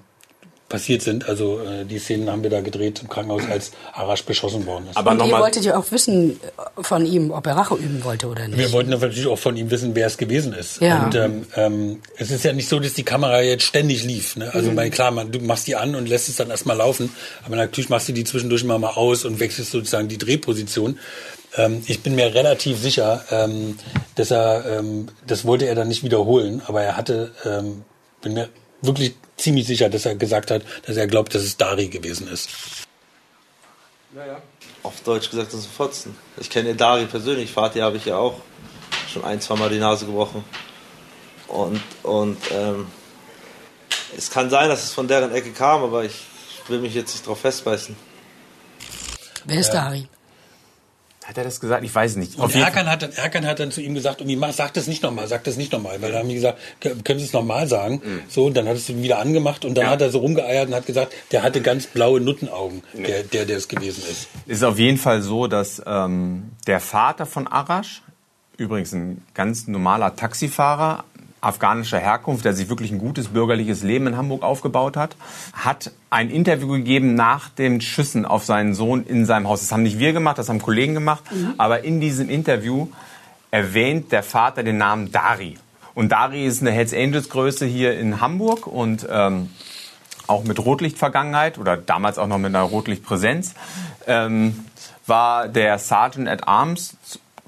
passiert sind. Also äh, die Szenen haben wir da gedreht im Krankenhaus, als Arash beschossen worden ist. Und ihr wolltet ja auch wissen äh, von ihm, ob er Rache üben wollte oder nicht. Wir wollten natürlich auch von ihm wissen, wer es gewesen ist. Ja. Und ähm, ähm, es ist ja nicht so, dass die Kamera jetzt ständig lief. Ne? Also Mhm. mein, klar, man, du machst die an und lässt es dann erstmal laufen, aber natürlich machst du die zwischendurch mal, mal aus und wechselst sozusagen die Drehposition. Ähm, ich bin mir relativ sicher, ähm, dass er, ähm, das wollte er dann nicht wiederholen, aber er hatte, ähm, bin mir wirklich ziemlich sicher, dass er gesagt hat, dass er glaubt, dass es Dari gewesen ist. Auf Deutsch gesagt, das ist ein Fotzen. Ich kenne Dari persönlich, Vati habe ich ja auch schon ein, zwei Mal die Nase gebrochen. Und, und ähm, es kann sein, dass es von deren Ecke kam, aber ich will mich jetzt nicht drauf festbeißen. Wer ist Dari? Hat er das gesagt? Ich weiß nicht. Und Erkan hat, dann, Erkan hat dann zu ihm gesagt, irgendwie, mach, sag das nicht nochmal, sag das nicht nochmal. Weil dann haben die gesagt, "K- können Sie es nochmal sagen? So, und dann hat es ihn wieder angemacht und dann hat er so rumgeeiert und hat gesagt, der hatte ganz blaue Nuttenaugen, der, der, der es gewesen ist. ist auf jeden Fall so, dass ähm, der Vater von Arash, übrigens ein ganz normaler Taxifahrer, afghanischer Herkunft, der sich wirklich ein gutes bürgerliches Leben in Hamburg aufgebaut hat, hat ein Interview gegeben nach den Schüssen auf seinen Sohn in seinem Haus. Das haben nicht wir gemacht, das haben Kollegen gemacht, aber in diesem Interview erwähnt der Vater den Namen Dari. Und Dari ist eine Hells Angels Größe hier in Hamburg und ähm, auch mit Rotlichtvergangenheit oder damals auch noch mit einer Rotlichtpräsenz, ähm, war der Sergeant at Arms,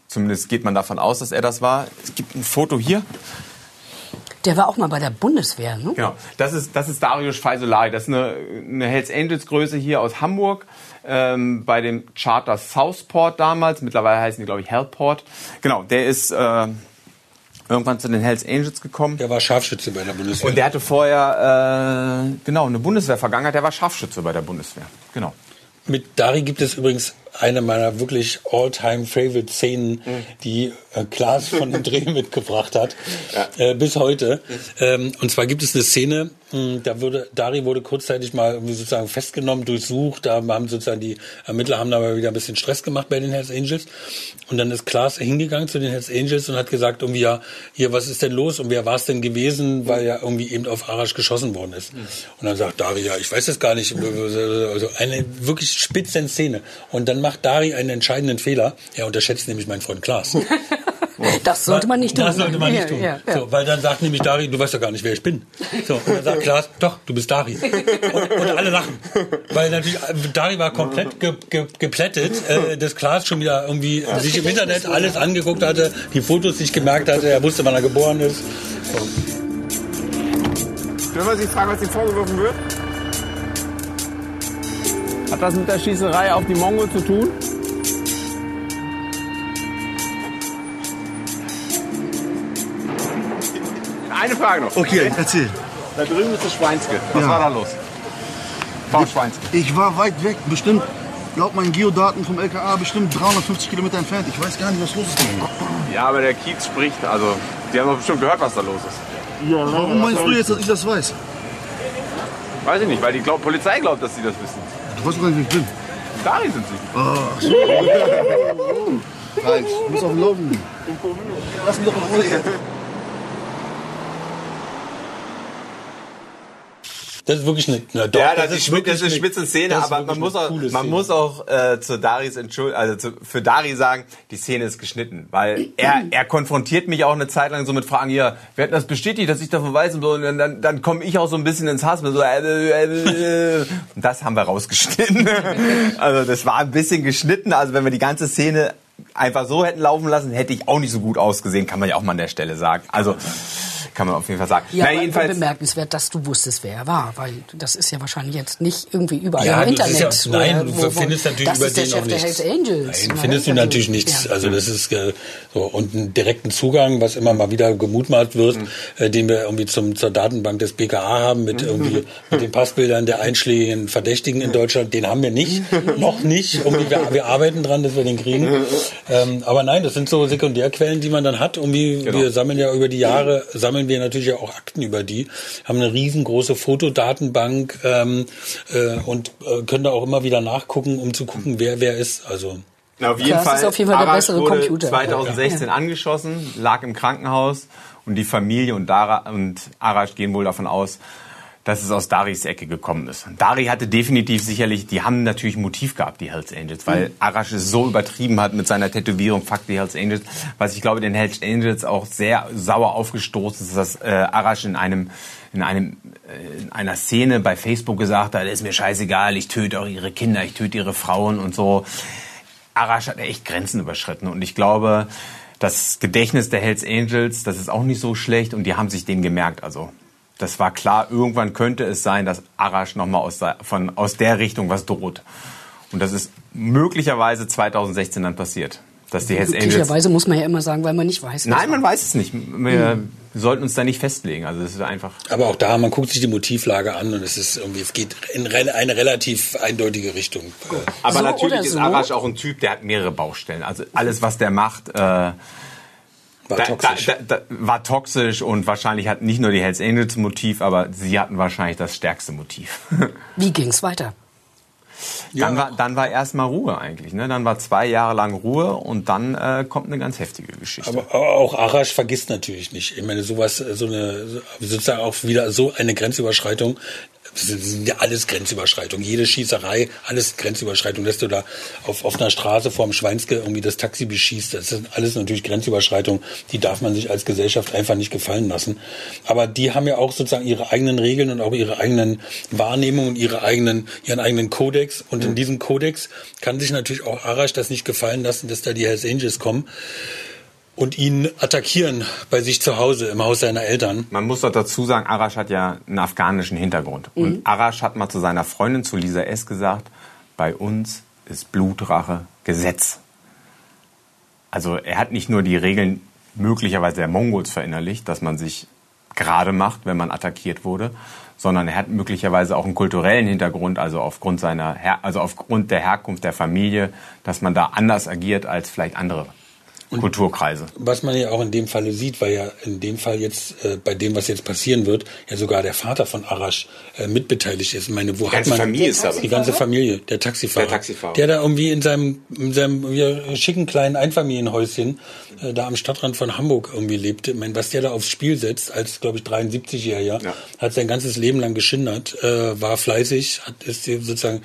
zumindest geht man davon aus, dass er das war. Es gibt ein Foto hier. Der war auch mal bei der Bundeswehr, ne? Genau, das ist, das ist Darius Feisolari. Das ist eine, eine Hells Angels Größe hier aus Hamburg. Ähm, bei dem Charter Southport damals. Mittlerweile heißen die, glaube ich, Hellport. Genau, der ist äh, irgendwann zu den Hells Angels gekommen. Der war Scharfschütze bei der Bundeswehr. Und der hatte vorher, äh, genau, eine Bundeswehr-Vergangenheit. Der war Scharfschütze bei der Bundeswehr. Genau. Mit Dari gibt es übrigens eine meiner wirklich all-time-favorite-Szenen, die äh, Klaas von dem Dreh mitgebracht hat, äh, bis heute. Ähm, und zwar gibt es eine Szene, da wurde, Dari wurde kurzzeitig mal irgendwie sozusagen festgenommen, durchsucht, da haben sozusagen die Ermittler haben da mal wieder ein bisschen Stress gemacht bei den Hells Angels. Und dann ist Klaas hingegangen zu den Hells Angels und hat gesagt, irgendwie ja, hier, was ist denn los und wer war es denn gewesen, weil ja irgendwie eben auf Arash geschossen worden ist. Und dann sagt Dari, ja, ich weiß es gar nicht. Also eine wirklich spitze Szene. Und dann macht Dari einen entscheidenden Fehler. Er unterschätzt nämlich meinen Freund Klaas. Das sollte man nicht tun. Das sollte man nicht tun. ja, ja. So, weil dann sagt nämlich Dari, du weißt ja gar nicht, wer ich bin. So, und dann sagt Klaas, doch, du bist Dari. Und, und alle lachen. Weil natürlich, äh, Dari war komplett ge, ge, geplättet, äh, dass Klaas schon wieder irgendwie sich im Internet alles angeguckt hatte, die Fotos sich gemerkt hatte, er wusste, wann er geboren ist. So. Dürfen wir Sie fragen, was Ihnen vorgeworfen wird? Hat das mit der Schießerei auf die Mongo zu tun? Frage noch. Okay, erzähl. Da drüben ist das Schweinske. Was Ja. war da los? Frau Schweinske. Ich war weit weg, bestimmt, laut meinen Geodaten vom LKA, bestimmt 350 Kilometer entfernt. Ich weiß gar nicht, was los ist. Ja, aber der Kiez spricht. Also, Sie haben doch bestimmt gehört, was da los ist. Warum meinst du jetzt, dass ich das weiß? Weiß ich nicht, weil die glaub, Polizei glaubt, dass Sie das wissen. Du weißt doch gar nicht, wer ich bin. Dari sind Sie. Ach so. Ralf, du musst auf dem Laufenden. Lass mich doch in Ruhe jetzt. Das ist wirklich eine, na doch, ja, das, das ist, ist wirklich das ist eine- spitze Szene, das ist aber man muss auch, man Szene. muss auch äh, zu Daris entschuld, also zu, für Dari sagen, die Szene ist geschnitten, weil er, er konfrontiert mich auch eine Zeit lang so mit Fragen, ja, wer hat das bestätigt, dass ich davon weiß und so, und dann, dann, dann komme ich auch so ein bisschen ins Hass, so, äh, äh, äh, und das haben wir rausgeschnitten. also das war ein bisschen geschnitten, also wenn wir die ganze Szene einfach so hätten laufen lassen, hätte ich auch nicht so gut ausgesehen, kann man ja auch mal an der Stelle sagen. Also kann man auf jeden Fall sagen. Ja, Na, jedenfalls, bemerkenswert, dass du wusstest, wer er war, weil das ist ja wahrscheinlich jetzt nicht irgendwie überall Ja, im Internet. ja, nein, oder du wo- wo- findest natürlich das über ist der den Chef auch der nichts. Hells Angels. Nein, ne? findest du Also, natürlich nichts. ja. Also das ist äh, so und einen direkten Zugang, was immer mal wieder gemutmaßt wird, Mhm. äh, den wir irgendwie zum zur Datenbank des BKA haben mit irgendwie mit den Passbildern der einschlägigen Verdächtigen in Deutschland. Den haben wir nicht, noch nicht. Irgendwie wir, wir arbeiten dran, dass wir den kriegen. Ähm, aber nein, das sind so Sekundärquellen, die man dann hat. Irgendwie Genau. wir sammeln ja über die Jahre sammeln wir natürlich auch Akten über die, haben eine riesengroße Fotodatenbank ähm, äh, und äh, können da auch immer wieder nachgucken, um zu gucken, wer wer ist. Also Na, auf jeden Das Fall. ist auf jeden Fall der Arash bessere wurde Computer. 2016 angeschossen, lag im Krankenhaus und die Familie und, Dara, und Arash gehen wohl davon aus, dass es aus Daris Ecke gekommen ist. Dari hatte definitiv sicherlich, die haben natürlich Motiv gehabt, die Hells Angels, weil Arash es so übertrieben hat mit seiner Tätowierung, fuck die Hells Angels, was ich glaube den Hells Angels auch sehr sauer aufgestoßen ist, dass äh, Arash in einem in einem äh, in einer Szene bei Facebook gesagt hat, ist mir scheißegal, ich töte auch ihre Kinder, ich töte ihre Frauen und so. Arash hat echt Grenzen überschritten und ich glaube, das Gedächtnis der Hells Angels, das ist auch nicht so schlecht und die haben sich den gemerkt. Also das war klar, irgendwann könnte es sein, dass Arash nochmal aus, der- von, aus der Richtung was droht. Und das ist möglicherweise 2016 dann passiert, dass die Hells. Glücklicherweise muss man ja immer sagen, weil man nicht weiß. Nein, man weiß es nicht. Wir sollten uns da nicht festlegen. Also es ist einfach... Aber auch da, man guckt sich die Motivlage an und es ist irgendwie, es geht in eine relativ eindeutige Richtung. Aber So natürlich oder ist so. Arash auch ein Typ, der hat mehrere Baustellen. Also alles, was der macht, äh, War da, toxisch. Da, da, da, war toxisch und wahrscheinlich hat nicht nur die Hells Angels ein Motiv, aber sie hatten wahrscheinlich das stärkste Motiv. Wie ging's weiter? Dann war, dann war erstmal Ruhe eigentlich. Ne? Dann war zwei Jahre lang Ruhe und dann äh, kommt eine ganz heftige Geschichte. Aber aber auch Arash vergisst natürlich nicht. Ich meine, sowas, so eine, so- sozusagen auch wieder so eine Grenzüberschreitung. Das sind ja alles Grenzüberschreitungen. Jede Schießerei, alles Grenzüberschreitung. Dass du da auf offener Straße vorm Schweinske irgendwie das Taxi beschießt, das sind alles natürlich Grenzüberschreitungen. Die darf man sich als Gesellschaft einfach nicht gefallen lassen. Aber die haben ja auch sozusagen ihre eigenen Regeln und auch ihre eigenen Wahrnehmungen und ihre eigenen, ihren eigenen Kodex. Und in diesem Kodex kann sich natürlich auch Arash das nicht gefallen lassen, dass da die Hells Angels kommen und ihn attackieren bei sich zu Hause im Haus seiner Eltern. Man muss doch dazu sagen, Arash hat ja einen afghanischen Hintergrund. Und Arash hat mal zu seiner Freundin, zu Lisa S. gesagt, bei uns ist Blutrache Gesetz. Also er hat nicht nur die Regeln möglicherweise der Mongols verinnerlicht, dass man sich gerade macht, wenn man attackiert wurde, sondern er hat möglicherweise auch einen kulturellen Hintergrund, also aufgrund seiner, Her also aufgrund der Herkunft der Familie, dass man da anders agiert als vielleicht andere Kulturkreise. Was man ja auch in dem Falle sieht, weil ja in dem Fall jetzt, äh, bei dem, was jetzt passieren wird, ja sogar der Vater von Arash äh, mitbeteiligt ist. Ich meine, wo Die ganze hat man Familie ist dabei. die ganze Familie, der Taxifahrer, Der Taxifahrer. der da irgendwie in seinem, in seinem ja, schicken kleinen Einfamilienhäuschen äh, da am Stadtrand von Hamburg irgendwie lebte. Ich meine, was der da aufs Spiel setzt, als glaube ich 73-Jähriger, Ja. hat sein ganzes Leben lang geschindert, äh, war fleißig, hat ist sozusagen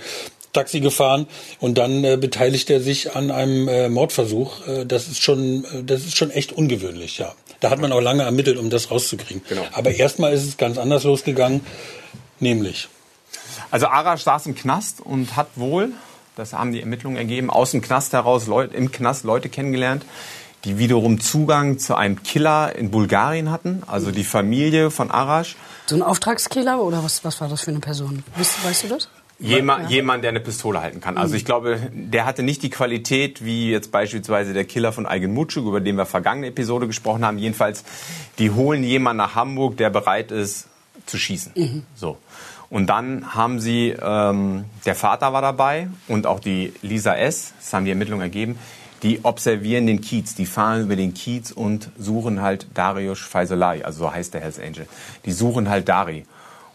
Taxi gefahren und dann äh, beteiligt er sich an einem äh, Mordversuch. Äh, das ist schon, äh, das ist schon echt ungewöhnlich, ja. Da hat man auch lange ermittelt, um das rauszukriegen. Genau. Aber erstmal ist es ganz anders losgegangen, nämlich Also Arash saß im Knast und hat wohl, das haben die Ermittlungen ergeben, aus dem Knast heraus Leut, im Knast Leute kennengelernt, die wiederum Zugang zu einem Killer in Bulgarien hatten, also die Familie von Arash. So ein Auftragskiller oder was, was war das für eine Person? Weißt, weißt du das? Jemand, jemand, der eine Pistole halten kann. Also ich glaube, der hatte nicht die Qualität wie jetzt beispielsweise der Killer von Eigen Mutschuk, über den wir vergangene Episode gesprochen haben. Jedenfalls, die holen jemanden nach Hamburg, der bereit ist zu schießen. So. Und dann haben sie, ähm, der Vater war dabei und auch die Lisa S., das haben die Ermittlungen ergeben, die observieren den Kiez, die fahren über den Kiez und suchen halt Darius Faisalai, also so heißt der Hells Angel. Die suchen halt Dari.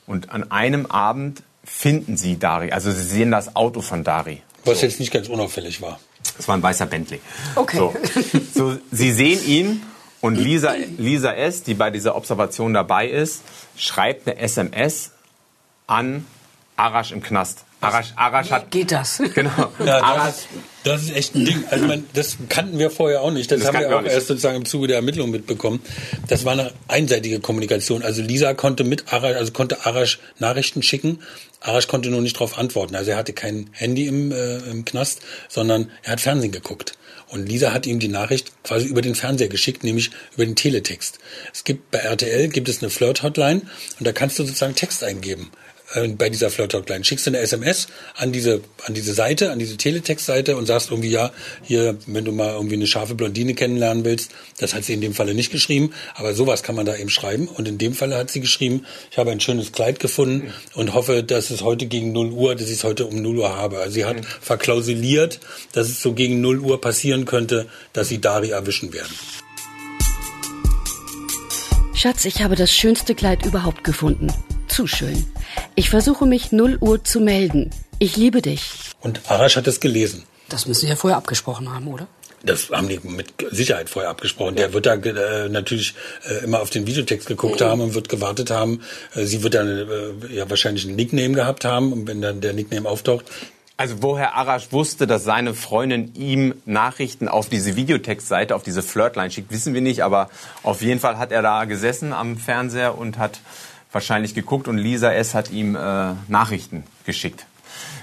Und an einem Abend finden sie Dari, also sie sehen das Auto von Dari. was jetzt nicht ganz unauffällig war. Es war ein weißer Bentley. Okay. So. so, sie sehen ihn und Lisa, Lisa S., die bei dieser Observation dabei ist, schreibt eine SMS an Arash im Knast. Arash, Arash hat. Geht das? Genau. Ja, Arash, das, ist, das ist echt ein Ding. Also man, das kannten wir vorher auch nicht. Das, Das haben wir auch nicht. erst sozusagen im Zuge der Ermittlungen mitbekommen. Das war eine einseitige Kommunikation. Also Lisa konnte mit Arash, also konnte Arash Nachrichten schicken. Arash konnte nur nicht darauf antworten. Also er hatte kein Handy im, äh, im Knast, sondern er hat Fernsehen geguckt. Und Lisa hat ihm die Nachricht quasi über den Fernseher geschickt, nämlich über den Teletext. Es gibt bei RTL gibt es eine Flirt-Hotline und da kannst du sozusagen Text eingeben äh, bei dieser Flirt-Hotline. Schickst du eine SMS an diese, an diese Seite, an diese Teletext-Seite und sagst irgendwie, ja, hier, wenn du mal irgendwie eine scharfe Blondine kennenlernen willst, das hat sie in dem Falle nicht geschrieben, aber sowas kann man da eben schreiben. Und in dem Falle hat sie geschrieben, ich habe ein schönes Kleid gefunden und hoffe, dass es heute gegen 0 Uhr, dass ich es heute um 0 Uhr habe. Also sie hat verklausuliert, dass es so gegen 0 Uhr passieren könnte, dass sie Dari erwischen werden. Schatz, ich habe das schönste Kleid überhaupt gefunden. Zu schön. Ich versuche mich 0 Uhr zu melden. Ich liebe dich. Und Arash hat es gelesen. Das müssen Sie ja vorher abgesprochen haben, oder? Das haben die mit Sicherheit vorher abgesprochen. Der wird da äh, natürlich äh, immer auf den Videotext geguckt haben und wird gewartet haben. Äh, sie wird dann äh, ja wahrscheinlich ein Nickname gehabt haben und wenn dann der Nickname auftaucht. Also woher Arash wusste, dass seine Freundin ihm Nachrichten auf diese Videotextseite, auf diese Flirtline schickt, wissen wir nicht. Aber auf jeden Fall hat er da gesessen am Fernseher und hat wahrscheinlich geguckt und Lisa S. hat ihm äh, Nachrichten geschickt.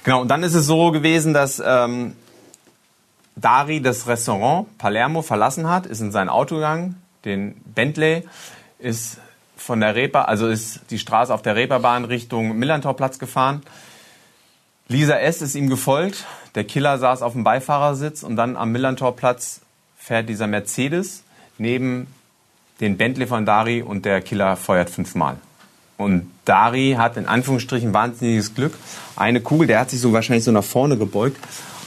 Genau, und dann ist es so gewesen, dass ähm, Dari das Restaurant Palermo verlassen hat, ist in sein Auto gegangen, den Bentley, ist von der Reeper, also ist die Straße auf der Reeperbahn Richtung Millantorplatz gefahren. Lisa S. ist ihm gefolgt. Der Killer saß auf dem Beifahrersitz und dann am Millantorplatz fährt dieser Mercedes neben den Bentley von Dari und der Killer feuert fünfmal. Und Dari hat in Anführungsstrichen wahnsinniges Glück. Eine Kugel, der hat sich so wahrscheinlich so nach vorne gebeugt.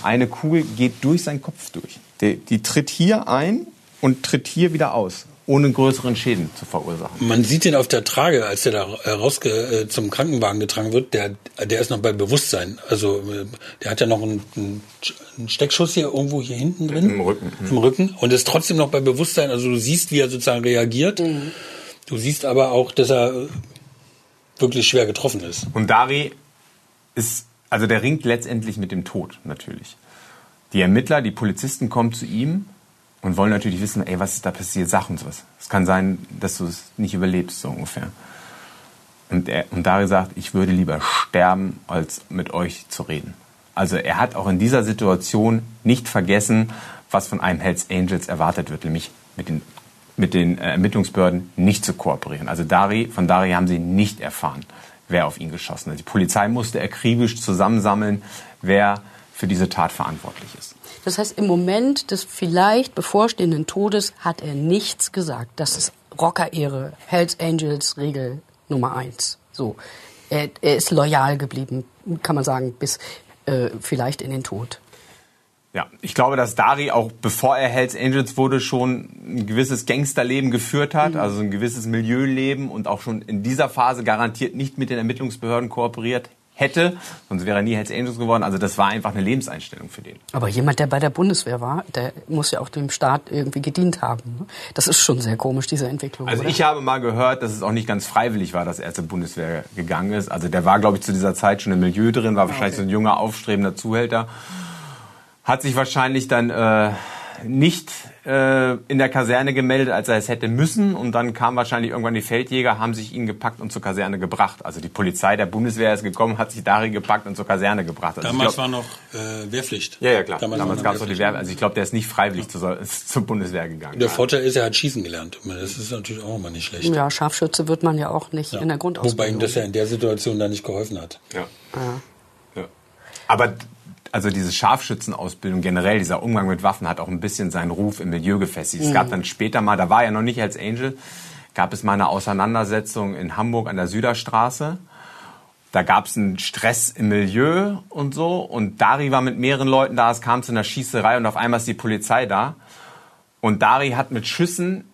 Eine Kugel geht durch seinen Kopf durch. Die, die tritt hier ein und tritt hier wieder aus, ohne größeren Schäden zu verursachen. Man sieht ihn auf der Trage, als der da rausge äh, zum Krankenwagen getragen wird. Der, der ist noch bei Bewusstsein. Also äh, der hat ja noch einen, einen Steckschuss hier irgendwo hier hinten drin. Im Rücken. Im Rücken. Und ist trotzdem noch bei Bewusstsein. Also du siehst, wie er sozusagen reagiert. Du siehst aber auch, dass er wirklich schwer getroffen ist. Und Dari ist, also der ringt letztendlich mit dem Tod natürlich. Die Ermittler, die Polizisten kommen zu ihm und wollen natürlich wissen, ey, was ist da passiert, sag uns was. Es kann sein, dass du es nicht überlebst, so ungefähr. Und, er, und Dari sagt, ich würde lieber sterben, als mit euch zu reden. Also er hat auch in dieser Situation nicht vergessen, was von einem Hells Angels erwartet wird, nämlich mit den, mit den äh, Ermittlungsbehörden nicht zu kooperieren. Also Dari, von Dari haben sie nicht erfahren, wer auf ihn geschossen hat. Die Polizei musste akribisch zusammensammeln, wer für diese Tat verantwortlich ist. Das heißt, im Moment des vielleicht bevorstehenden Todes hat er nichts gesagt. Das ist Rocker-Ehre, Hells Angels Regel Nummer eins. So, er, er ist loyal geblieben, kann man sagen, bis äh, vielleicht in den Tod. Ja, ich glaube, dass Dari auch bevor er Hells Angels wurde, schon ein gewisses Gangsterleben geführt hat, Mhm. also ein gewisses Milieuleben und auch schon in dieser Phase garantiert nicht mit den Ermittlungsbehörden kooperiert hätte, sonst wäre er nie Hells Angels geworden. Also das war einfach eine Lebenseinstellung für den. Aber jemand, der bei der Bundeswehr war, der muss ja auch dem Staat irgendwie gedient haben. ne? Das ist schon sehr komisch, diese Entwicklung. Also oder? ich habe mal gehört, dass es auch nicht ganz freiwillig war, dass er zur Bundeswehr gegangen ist. Also der war, glaube ich, zu dieser Zeit schon im Milieu drin, war wahrscheinlich so ein junger, aufstrebender Zuhälter. Hat sich wahrscheinlich dann äh, nicht äh, in der Kaserne gemeldet, als er es hätte müssen. Und dann kamen wahrscheinlich irgendwann die Feldjäger, haben sich ihn gepackt und zur Kaserne gebracht. Also die Polizei der Bundeswehr ist gekommen, hat sich Dari gepackt und zur Kaserne gebracht. Also Damals glaub- war noch äh, Wehrpflicht. ja, ja, klar. Damals Damals, noch gab es doch die Wehrpflicht. Wehr. Also ich glaube, der ist nicht freiwillig zur, zur Bundeswehr gegangen. Der Vorteil ist, er hat schießen gelernt. Das ist natürlich auch immer nicht schlecht. ja, Scharfschütze wird man ja auch nicht in der Grundausbildung. Wobei ihm das ja in der Situation da nicht geholfen hat. Ja. Ja. Ja. Aber also diese Scharfschützenausbildung generell, dieser Umgang mit Waffen hat auch ein bisschen seinen Ruf im Milieu gefestigt. Es Mhm. gab dann später mal, da war er noch nicht als Angel, gab es mal eine Auseinandersetzung in Hamburg an der Süderstraße. Da gab es einen Stress im Milieu und so. Und Dari war mit mehreren Leuten da. Es kam zu einer Schießerei und auf einmal ist die Polizei da. Und Dari hat mit Schüssen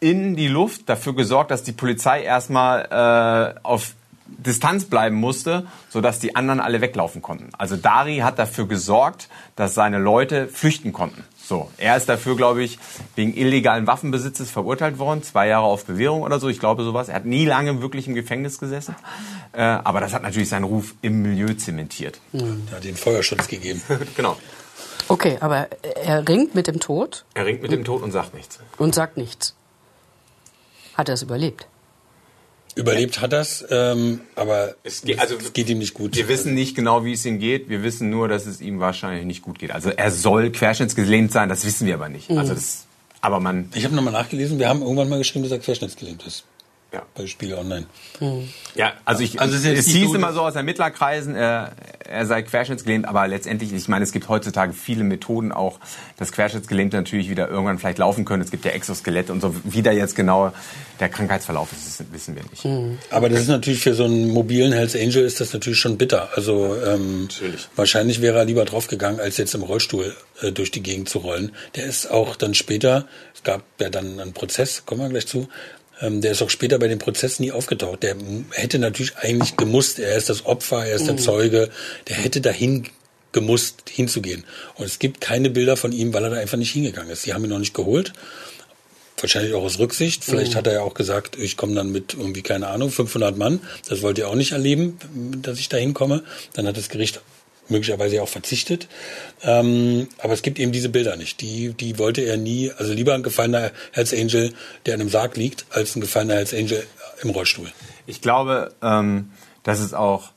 in die Luft dafür gesorgt, dass die Polizei erstmal äh, auf Distanz bleiben musste, sodass die anderen alle weglaufen konnten. Also Dari hat dafür gesorgt, dass seine Leute flüchten konnten. So, er ist dafür, glaube ich, wegen illegalen Waffenbesitzes verurteilt worden, zwei Jahre auf Bewährung oder so. Ich glaube sowas. Er hat nie lange wirklich im Gefängnis gesessen, äh, aber das hat natürlich seinen Ruf im Milieu zementiert. Der hat den Feuerschutz gegeben. genau. Okay, aber er ringt mit dem Tod Er ringt mit dem Tod und sagt nichts. und sagt nichts. Hat er es überlebt? Überlebt hat das, ähm, aber es geht, also, es geht ihm nicht gut. Wir wissen nicht genau, wie es ihm geht. Wir wissen nur, dass es ihm wahrscheinlich nicht gut geht. Also er soll querschnittsgelähmt sein, das wissen wir aber nicht. Mhm. Also das, aber man. Ich habe nochmal nachgelesen, wir haben irgendwann mal geschrieben, dass er querschnittsgelähmt ist. Ja. Bei Spiele Online. Ja, also ich, Also es es hieß immer so aus Ermittlerkreisen, er, er sei querschnittsgelähmt, aber letztendlich, ich meine, es gibt heutzutage viele Methoden auch, dass Querschnittsgelähmte natürlich wieder irgendwann vielleicht laufen können. Es gibt ja Exoskelette und so. Wie da jetzt genau der Krankheitsverlauf ist, das wissen wir nicht. Aber das ist natürlich für so einen mobilen Hells Angel ist das natürlich schon bitter. Also ähm, wahrscheinlich wäre er lieber draufgegangen, als jetzt im Rollstuhl äh, durch die Gegend zu rollen. Der ist auch dann später, es gab ja dann einen Prozess, kommen wir gleich zu, ähm, der ist auch später bei dem Prozess nie aufgetaucht. Der hätte natürlich eigentlich gemusst, er ist das Opfer, er ist der Mhm. Zeuge, der hätte dahin gemusst, hinzugehen. Und es gibt keine Bilder von ihm, weil er da einfach nicht hingegangen ist. Die haben ihn noch nicht geholt. Wahrscheinlich auch aus Rücksicht. Vielleicht Mhm. hat er ja auch gesagt, ich komme dann mit irgendwie, keine Ahnung, 500 Mann. Das wollt ihr auch nicht erleben, dass ich da hinkomme. Dann hat das Gericht möglicherweise auch verzichtet. Ähm, aber es gibt eben diese Bilder nicht. Die, die wollte er nie, also lieber ein gefallener Hells Angel, der in einem Sarg liegt, als ein gefallener Hells Angel im Rollstuhl. Ich glaube, ähm, dass es auch,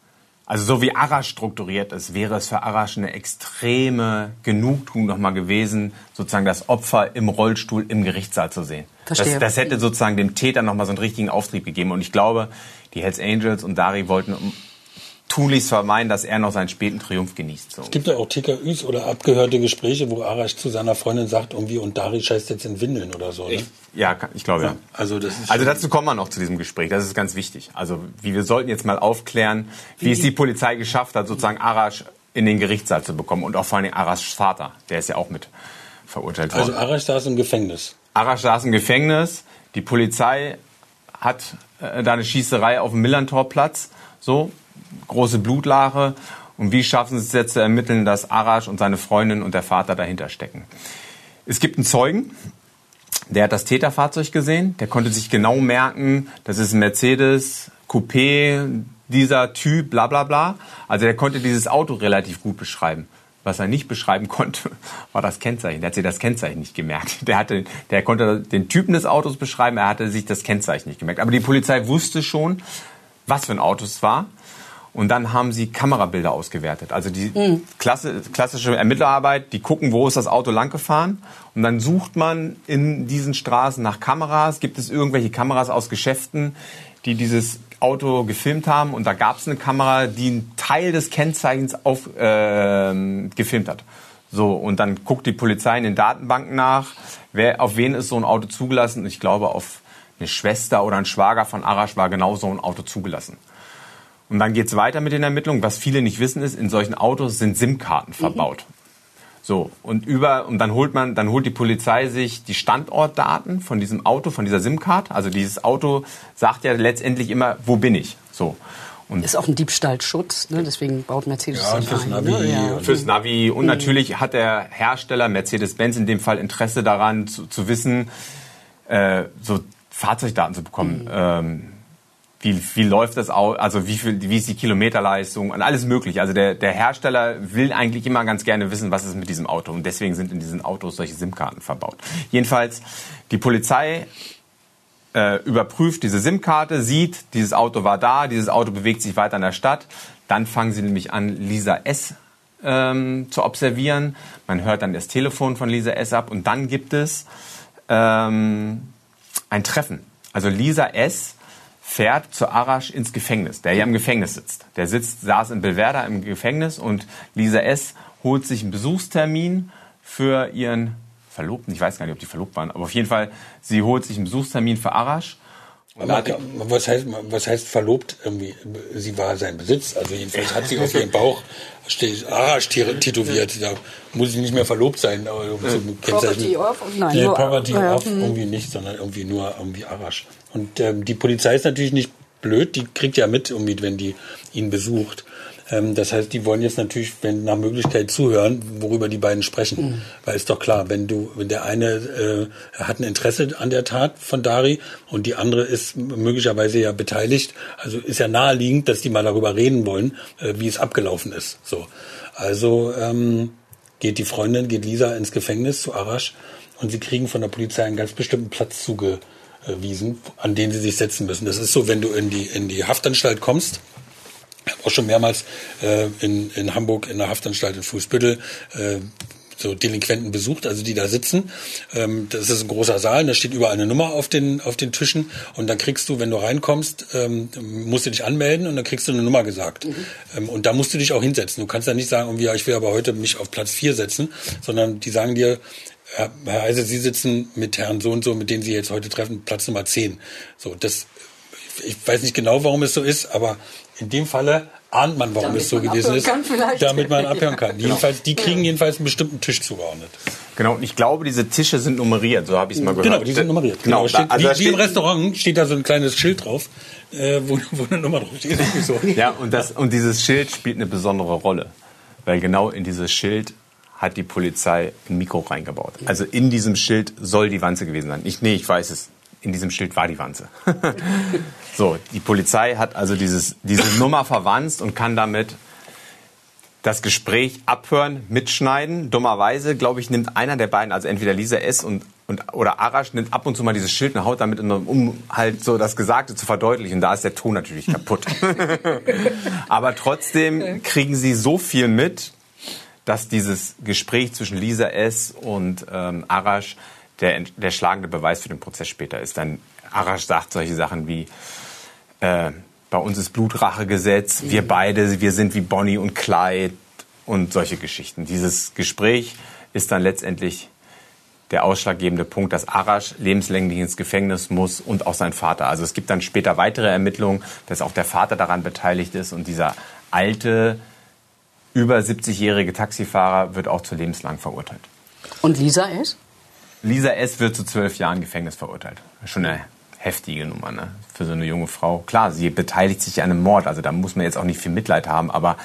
also so wie Arash strukturiert ist, wäre es für Arash eine extreme Genugtuung nochmal gewesen, sozusagen das Opfer im Rollstuhl im Gerichtssaal zu sehen. Das, Verstehe. das hätte sozusagen dem Täter nochmal so einen richtigen Auftrieb gegeben. Und ich glaube, die Hells Angels und Dari wollten tunlichst vermeiden, dass er noch seinen späten Triumph genießt. So. Es gibt ja auch TKÜs oder abgehörte Gespräche, wo Arash zu seiner Freundin sagt, irgendwie, und Dari scheißt jetzt in Windeln oder so. Ne? Ich, ja, ich glaube ja. Also das ist Also dazu kommen wir noch zu diesem Gespräch. Das ist ganz wichtig. Also wie wir sollten jetzt mal aufklären, wie es die Polizei geschafft hat, sozusagen Arash in den Gerichtssaal zu bekommen und auch vor allem Arashs Vater, der ist ja auch mit verurteilt worden. Also Arash saß im Gefängnis. Arash saß im Gefängnis. Die Polizei hat äh, da eine Schießerei auf dem Millantorplatz. So große Blutlache. Und wie schaffen sie es jetzt zu ermitteln, dass Arash und seine Freundin und der Vater dahinter stecken? Es gibt einen Zeugen, der hat das Täterfahrzeug gesehen. Der konnte sich genau merken, das ist ein Mercedes Coupé, dieser Typ, bla bla bla. Also der konnte dieses Auto relativ gut beschreiben. Was er nicht beschreiben konnte, war das Kennzeichen. Der hat sich das Kennzeichen nicht gemerkt. Der, hatte, der konnte den Typen des Autos beschreiben, er hatte sich das Kennzeichen nicht gemerkt. Aber die Polizei wusste schon, was für ein Auto es war. Und dann haben sie Kamerabilder ausgewertet. Also die klasse, klassische Ermittlerarbeit, die gucken, wo ist das Auto langgefahren. Und dann sucht man in diesen Straßen nach Kameras. Gibt es irgendwelche Kameras aus Geschäften, die dieses Auto gefilmt haben? Und da gab es eine Kamera, die einen Teil des Kennzeichens auf, ähm, gefilmt hat. So, und dann guckt die Polizei in den Datenbanken nach, wer, auf wen ist so ein Auto zugelassen. Und ich glaube, auf eine Schwester oder ein Schwager von Arash war genau so ein Auto zugelassen. Und dann geht's weiter mit den Ermittlungen. Was viele nicht wissen ist, in solchen Autos sind SIM-Karten verbaut. So, und über, und dann holt man, dann holt die Polizei sich die Standortdaten von diesem Auto, von dieser SIM-Card. Also dieses Auto sagt ja letztendlich immer, wo bin ich? So. Und Ist auch ein Diebstahlschutz, ne? deswegen baut Mercedes Ja, das fürs ein. Navi. Ne? Ja. Fürs Navi. Und Mhm. natürlich hat der Hersteller Mercedes-Benz in dem Fall Interesse daran, zu, zu wissen, äh, so Fahrzeugdaten zu bekommen. Ähm, wie, wie läuft das aus, also wie viel, wie ist die Kilometerleistung und alles mögliche. Also der, der Hersteller will eigentlich immer ganz gerne wissen, was ist mit diesem Auto. Und deswegen sind in diesen Autos solche SIM-Karten verbaut. Jedenfalls, die Polizei äh, überprüft diese SIM-Karte, sieht, dieses Auto war da, dieses Auto bewegt sich weiter in der Stadt. Dann fangen sie nämlich an, Lisa S. Ähm, zu observieren. Man hört dann das Telefon von Lisa S. ab und dann gibt es ähm, ein Treffen. Also Lisa S. fährt zu Arash ins Gefängnis, der ja im Gefängnis sitzt. Der sitzt, saß in Belverda im Gefängnis und Lisa S. holt sich einen Besuchstermin für ihren Verlobten. Ich weiß gar nicht, ob die verlobt waren, aber auf jeden Fall, sie holt sich einen Besuchstermin für Arash. Aber was heißt, was heißt verlobt? Irgendwie, sie war sein Besitz. Also jedenfalls hat sie auf ihrem Bauch steht Arash tätowiert. Da muss sie nicht mehr verlobt sein. aber um zu Property off? Nein, nee, Property hm. irgendwie nicht, sondern irgendwie nur irgendwie Arash. Und ähm, die Polizei ist natürlich nicht blöd. Die kriegt ja mit, irgendwie, wenn die ihn besucht. Ähm, das heißt, die wollen jetzt natürlich, wenn nach Möglichkeit zuhören, worüber die beiden sprechen. Mhm. Weil ist doch klar, wenn du, wenn der eine äh, hat ein Interesse an der Tat von Dari und die andere ist möglicherweise ja beteiligt, also ist ja naheliegend, dass die mal darüber reden wollen, äh, wie es abgelaufen ist. So, also ähm, geht die Freundin, geht Lisa ins Gefängnis zu Arash und sie kriegen von der Polizei einen ganz bestimmten Platz zugewiesen, an den sie sich setzen müssen. Das ist so, wenn du in die in die Haftanstalt kommst ich habe auch schon mehrmals äh, in, in Hamburg in der Haftanstalt in Fußbüttel äh, so Delinquenten besucht, also die da sitzen. Ähm, das ist ein großer Saal, da steht überall eine Nummer auf den, auf den Tischen und dann kriegst du, wenn du reinkommst, ähm, musst du dich anmelden und dann kriegst du eine Nummer gesagt. Mhm. Ähm, und da musst du dich auch hinsetzen. Du kannst da nicht sagen, ja, ich will aber heute mich auf Platz vier setzen, sondern die sagen dir, Herr Heise, Sie sitzen mit Herrn so und so, mit denen Sie jetzt heute treffen, Platz Nummer zehn. So, das, ich weiß nicht genau, warum es so ist, aber in dem Falle ahnt man, warum damit es so gewesen ist, damit man abhören kann. Ja. Jedenfalls, die kriegen jedenfalls einen bestimmten Tisch zugeordnet. Genau, und ich glaube, diese Tische sind nummeriert, so habe ich es mal genau, gehört. Genau, die sind nummeriert. Genau, genau steht, also wie, wie, im Restaurant steht da so ein kleines Schild drauf, äh, wo, wo, eine Nummer drauf steht. So. ja, und, das, und dieses Schild spielt eine besondere Rolle, weil genau in dieses Schild hat die Polizei ein Mikro reingebaut. Also in diesem Schild soll die Wanze gewesen sein. Ich, nee, ich weiß es in diesem Schild war die Wanze. so, die Polizei hat also dieses, diese Nummer verwanzt und kann damit das Gespräch abhören, mitschneiden. Dummerweise, glaube ich, nimmt einer der beiden, also entweder Lisa S. und, und oder Arash, nimmt ab und zu mal dieses Schild und haut damit, um halt so das Gesagte zu verdeutlichen. Da ist der Ton natürlich kaputt. Aber trotzdem kriegen sie so viel mit, dass dieses Gespräch zwischen Lisa S. und ähm, Arash der, der schlagende Beweis für den Prozess später ist. Dann Arash sagt solche Sachen wie, äh, bei uns ist Blutrachegesetz, wir beide, wir sind wie Bonnie und Clyde und solche Geschichten. Dieses Gespräch ist dann letztendlich der ausschlaggebende Punkt, dass Arash lebenslänglich ins Gefängnis muss und auch sein Vater. Also es gibt dann später weitere Ermittlungen, dass auch der Vater daran beteiligt ist und dieser alte, über 70-jährige Taxifahrer wird auch zu lebenslang verurteilt. Und Lisa ist? Lisa S. wird zu zwölf Jahren Gefängnis verurteilt. Schon eine heftige Nummer ne? für so eine junge Frau. Klar, sie beteiligt sich an einem Mord, also da muss man jetzt auch nicht viel Mitleid haben, aber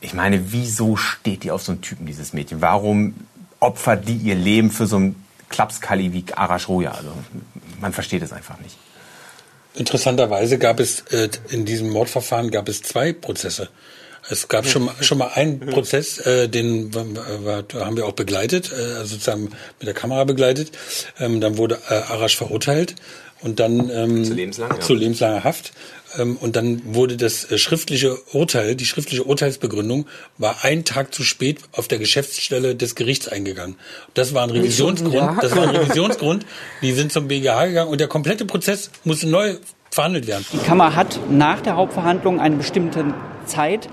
ich meine, wieso steht die auf so einen Typen, dieses Mädchen? Warum opfert die ihr Leben für so einen Klapskalli wie Arash Roja? Also man versteht es einfach nicht. Interessanterweise gab es äh, in diesem Mordverfahren gab es zwei Prozesse. Es gab schon, schon mal einen Prozess, äh, den war, haben wir auch begleitet, äh, sozusagen mit der Kamera begleitet. Ähm, dann wurde äh, Arash verurteilt und dann ähm, zu, lebenslang, ja. zu lebenslanger Haft. Ähm, und dann wurde das äh, schriftliche Urteil, die schriftliche Urteilsbegründung, war einen Tag zu spät auf der Geschäftsstelle des Gerichts eingegangen. Das war ein Revisionsgrund. Das war ein Revisionsgrund. Die sind zum BGH gegangen und der komplette Prozess musste neu verhandelt werden. Die Kammer hat nach der Hauptverhandlung eine bestimmte Zeit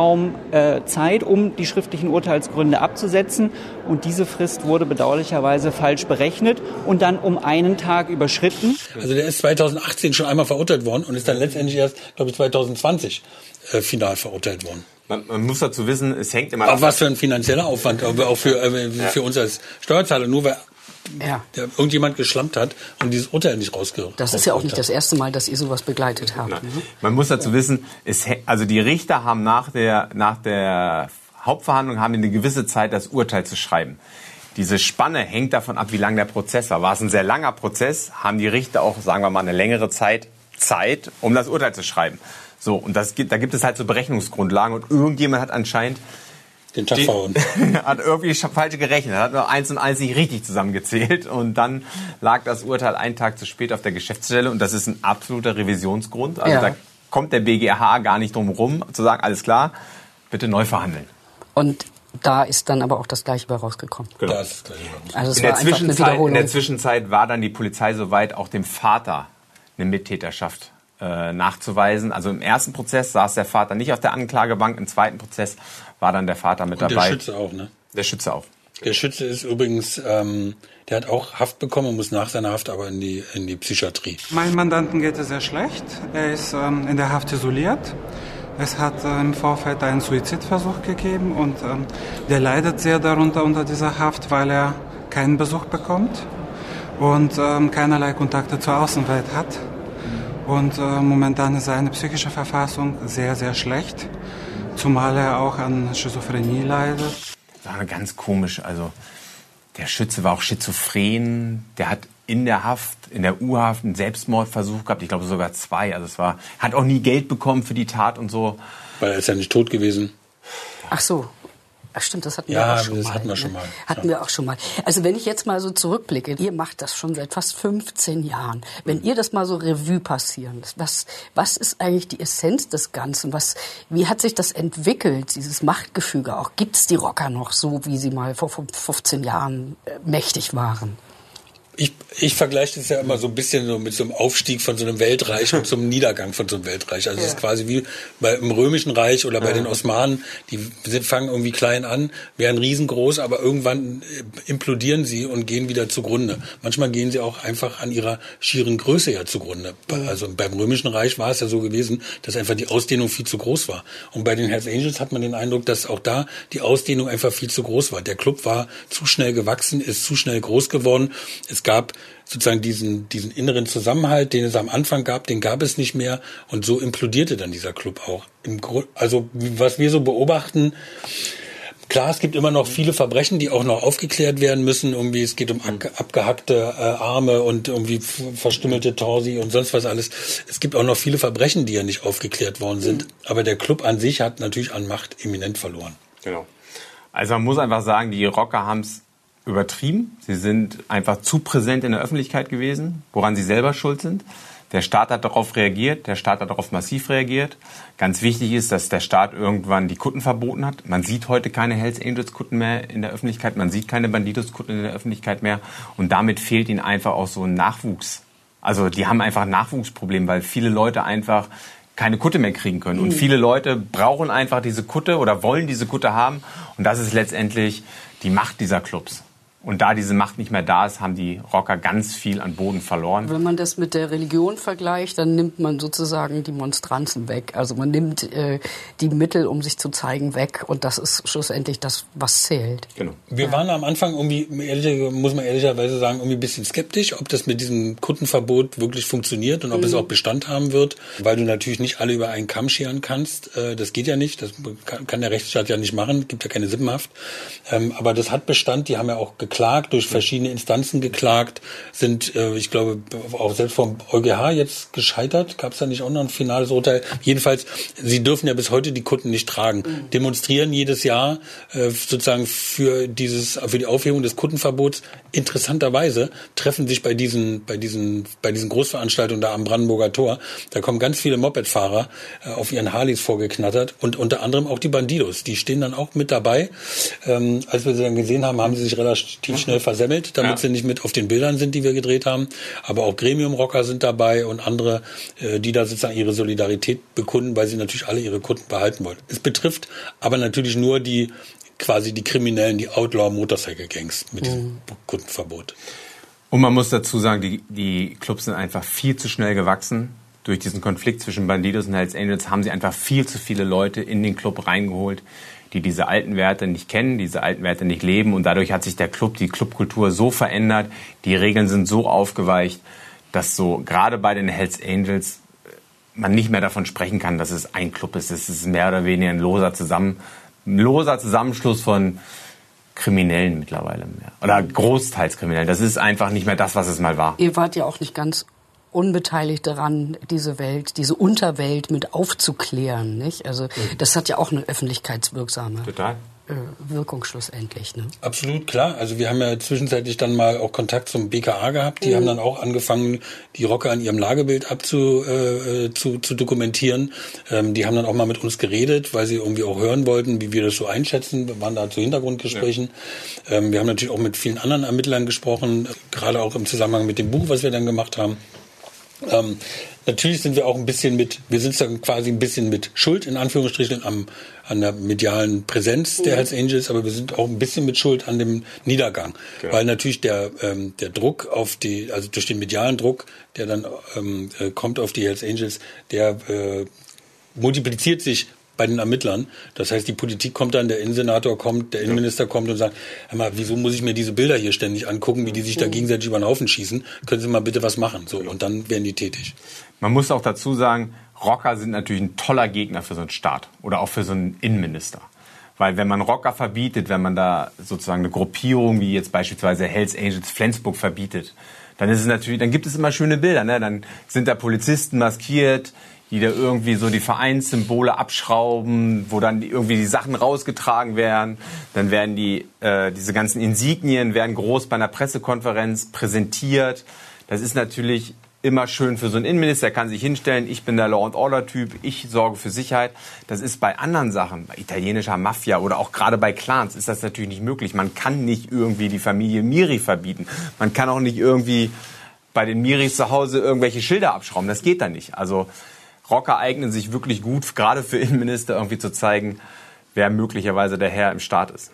Zeitraum äh, Zeit, um die schriftlichen Urteilsgründe abzusetzen. Und diese Frist wurde bedauerlicherweise falsch berechnet und dann um einen Tag überschritten. Also der ist 2018 schon einmal verurteilt worden und ist dann letztendlich erst, glaube ich, 2020 äh, final verurteilt worden. Man, man, muss dazu wissen, es hängt immer. Auch was für ein finanzieller Aufwand, auch für, äh, für uns als Steuerzahler. Nur weil ja. der irgendjemand geschlampt hat und dieses Urteil nicht rausgehört. Das ist ja auch nicht das erste Mal, dass ihr sowas begleitet habt. Ne? Man muss dazu wissen, es, also die Richter haben nach der, nach der Hauptverhandlung haben eine gewisse Zeit, das Urteil zu schreiben. Diese Spanne hängt davon ab, wie lang der Prozess war. War es ein sehr langer Prozess, haben die Richter auch, sagen wir mal, eine längere Zeit Zeit, um das Urteil zu schreiben. So, und das da gibt es halt so Berechnungsgrundlagen und irgendjemand hat anscheinend den Tag verhauen. hat irgendwie falsch gerechnet, hat nur eins und eins nicht richtig zusammengezählt und dann lag das Urteil einen Tag zu spät auf der Geschäftsstelle und das ist ein absoluter Revisionsgrund. Also ja. da kommt der BGH gar nicht drum rum zu sagen, alles klar, bitte neu verhandeln. Und da ist dann aber auch das Gleiche bei rausgekommen. Genau. Das also es in, war der Zwischenzeit, in der Zwischenzeit war dann die Polizei soweit, auch dem Vater eine Mittäterschaft äh, nachzuweisen. Also im ersten Prozess saß der Vater nicht auf der Anklagebank, im zweiten Prozess war dann der Vater mit Und dabei. Der Schütze auch, ne? Der Schütze auch. Der Schütze ist übrigens, ähm, der hat auch Haft bekommen und muss nach seiner Haft aber in die, in die Psychiatrie. Meinem Mandanten geht es sehr schlecht. Er ist ähm, in der Haft isoliert. Es hat äh, im Vorfeld einen Suizidversuch gegeben und ähm, der leidet sehr darunter unter dieser Haft, weil er keinen Besuch bekommt und ähm, keinerlei Kontakte zur Außenwelt hat. Und äh, momentan ist seine psychische Verfassung sehr, sehr schlecht, zumal er auch an Schizophrenie leidet. Das war ganz komisch. Also der Schütze war auch schizophren. Der hat in der Haft, in der U-Haft einen Selbstmordversuch gehabt. Ich glaube sogar zwei. Also es war, hat auch nie Geld bekommen für die Tat und so. Weil er ist ja nicht tot gewesen. Ach so. Ach stimmt, das hatten Ja, wir auch schon das mal. hatten wir ne? schon mal. Hatten wir auch schon mal. Also wenn ich jetzt mal so zurückblicke, ihr macht das schon seit fast 15 Jahren. Wenn ihr das mal so Revue passieren was, was ist eigentlich die Essenz des Ganzen? Was, wie hat sich das entwickelt, dieses Machtgefüge auch? Gibt es die Rocker noch so, wie sie mal vor 15 Jahren äh, mächtig waren? Ich, ich vergleiche das ja immer so ein bisschen so mit so einem Aufstieg von so einem Weltreich und zum Niedergang von so einem Weltreich. Also es ist quasi wie bei, im Römischen Reich oder bei den Osmanen, die fangen irgendwie klein an, werden riesengroß, aber irgendwann äh, implodieren sie und gehen wieder zugrunde. Manchmal gehen sie auch einfach an ihrer schieren Größe ja zugrunde. Also beim Römischen Reich war es ja so gewesen, dass einfach die Ausdehnung viel zu groß war. Und bei den Hells Angels hat man den Eindruck, dass auch da die Ausdehnung einfach viel zu groß war. Der Club war zu schnell gewachsen, ist zu schnell groß geworden. Es gab sozusagen diesen, diesen inneren Zusammenhalt, den es am Anfang gab, den gab es nicht mehr. Und so implodierte dann dieser Club auch. Im also was wir so beobachten, Klar, es gibt immer noch viele Verbrechen, die auch noch aufgeklärt werden müssen. Irgendwie, es geht um ab- abgehackte äh, Arme und irgendwie verstümmelte Torsi und sonst was alles. Es gibt auch noch viele Verbrechen, die ja nicht aufgeklärt worden sind. Aber der Club an sich hat natürlich an Macht eminent verloren. Genau. Also man muss einfach sagen, die Rocker haben es übertrieben. Sie sind einfach zu präsent in der Öffentlichkeit gewesen, woran sie selber schuld sind. Der Staat hat darauf reagiert, der Staat hat darauf massiv reagiert. Ganz wichtig ist, dass der Staat irgendwann die Kutten verboten hat. Man sieht heute keine Hells Angels Kutten mehr in der Öffentlichkeit, man sieht keine Bandidos Kutten in der Öffentlichkeit mehr und damit fehlt ihnen einfach auch so ein Nachwuchs. Also die haben einfach ein Nachwuchsproblem, weil viele Leute einfach keine Kutte mehr kriegen können. Und Mhm. viele Leute brauchen einfach diese Kutte oder wollen diese Kutte haben. Und das ist letztendlich die Macht dieser Clubs. Und da diese Macht nicht mehr da ist, haben die Rocker ganz viel an Boden verloren. Wenn man das mit der Religion vergleicht, dann nimmt man sozusagen die Monstranzen weg. Also man nimmt äh, die Mittel, um sich zu zeigen, weg. Und das ist schlussendlich das, was zählt. Genau. Wir waren am Anfang irgendwie, ehrlich, muss man ehrlicherweise sagen, irgendwie ein bisschen skeptisch, ob das mit diesem Kundenverbot wirklich funktioniert und ob Mhm. es auch Bestand haben wird, weil du natürlich nicht alle über einen Kamm scheren kannst. Äh, Das geht ja nicht, das kann kann der Rechtsstaat ja nicht machen, gibt ja keine Sippenhaft. Ähm, Aber das hat Bestand, die haben ja auch geklagt, durch verschiedene Instanzen geklagt, sind, äh, ich glaube, auch selbst vom EuGH jetzt gescheitert. Gab es da nicht auch noch ein finales Urteil? Jedenfalls, sie dürfen ja bis heute die Kunden nicht tragen. Demonstrieren jedes Jahr äh, sozusagen für dieses, für die Aufhebung des Kundenverbots. Interessanterweise treffen sich bei diesen, bei diesen, bei diesen Großveranstaltungen da am Brandenburger Tor, da kommen ganz viele Mopedfahrer äh, auf ihren Harleys vorgeknattert und unter anderem auch die Bandidos. Die stehen dann auch mit dabei. Ähm, als wir sie dann gesehen haben, haben sie sich relativ schnell versemmelt, damit Ja. sie nicht mit auf den Bildern sind, die wir gedreht haben. Aber auch Gremium-Rocker sind dabei und andere, äh, die da sozusagen ihre Solidarität bekunden, weil sie natürlich alle ihre Kunden behalten wollen. Es betrifft aber natürlich nur die quasi die Kriminellen, die Outlaw-Motorcycle-Gangs mit diesem Kundenverbot. Und man muss dazu sagen, die, die Clubs sind einfach viel zu schnell gewachsen. Durch diesen Konflikt zwischen Bandidos und Hells Angels haben sie einfach viel zu viele Leute in den Club reingeholt, die diese alten Werte nicht kennen, diese alten Werte nicht leben. Und dadurch hat sich der Club, die Clubkultur so verändert, die Regeln sind so aufgeweicht, dass so gerade bei den Hells Angels man nicht mehr davon sprechen kann, dass es ein Club ist. Es ist mehr oder weniger ein loser, Zusammen, ein loser Zusammenschluss von Kriminellen mittlerweile mehr. Oder großteils Kriminellen. Das ist einfach nicht mehr das, was es mal war. Ihr wart ja auch nicht ganz unbeteiligt daran, diese Welt, diese Unterwelt mit aufzuklären, nicht? Also das hat ja auch eine öffentlichkeitswirksame Total. äh, Wirkung schlussendlich, ne? Absolut, klar. Also wir haben ja zwischenzeitlich dann mal auch Kontakt zum BKA gehabt. Die Mhm. haben dann auch angefangen, die Rocker an ihrem Lagebild abzu, äh, zu, zu dokumentieren. Ähm, die haben dann auch mal mit uns geredet, weil sie irgendwie auch hören wollten, wie wir das so einschätzen. Wir waren da zu Hintergrundgesprächen. Ähm, wir haben natürlich auch mit vielen anderen Ermittlern gesprochen, gerade auch im Zusammenhang mit dem Buch, was wir dann gemacht haben. Ähm, natürlich sind wir auch ein bisschen mit, wir sind dann quasi ein bisschen mit Schuld in Anführungsstrichen am, an der medialen Präsenz der Mhm. Hells Angels, aber wir sind auch ein bisschen mit Schuld an dem Niedergang, Genau. weil natürlich der ähm, der Druck auf die, also durch den medialen Druck, der dann ähm, äh, kommt auf die Hells Angels, der äh, multipliziert sich bei den Ermittlern. Das heißt, die Politik kommt dann, der Innensenator kommt, der Innenminister kommt und sagt, hör mal, wieso muss ich mir diese Bilder hier ständig angucken, wie die sich da gegenseitig über den Haufen schießen? Können Sie mal bitte was machen? So, und dann werden die tätig. Man muss auch dazu sagen, Rocker sind natürlich ein toller Gegner für so einen Staat oder auch für so einen Innenminister. Weil wenn man Rocker verbietet, wenn man da sozusagen eine Gruppierung wie jetzt beispielsweise Hells Angels Flensburg verbietet, dann ist es natürlich, dann gibt es immer schöne Bilder. Ne? Dann sind da Polizisten maskiert, die da irgendwie so die Vereinssymbole abschrauben, wo dann irgendwie die Sachen rausgetragen werden. Dann werden die äh, diese ganzen Insignien werden groß bei einer Pressekonferenz präsentiert. Das ist natürlich immer schön für so einen Innenminister, er kann sich hinstellen, ich bin der Law and Order Typ, ich sorge für Sicherheit. Das ist bei anderen Sachen, bei italienischer Mafia oder auch gerade bei Clans ist das natürlich nicht möglich. Man kann nicht irgendwie die Familie Miri verbieten. Man kann auch nicht irgendwie bei den Miris zu Hause irgendwelche Schilder abschrauben. Das geht da nicht. Also Rocker eignen sich wirklich gut, gerade für Innenminister irgendwie zu zeigen, wer möglicherweise der Herr im Staat ist.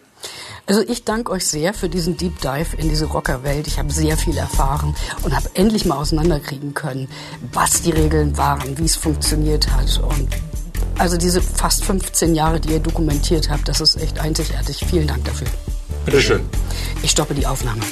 Also ich danke euch sehr für diesen Deep Dive in diese Rockerwelt. Ich habe sehr viel erfahren und habe endlich mal auseinanderkriegen können, was die Regeln waren, wie es funktioniert hat. Und also diese fast 15 Jahre, die ihr dokumentiert habt, das ist echt einzigartig. Vielen Dank dafür. Bitteschön. Ich stoppe die Aufnahme.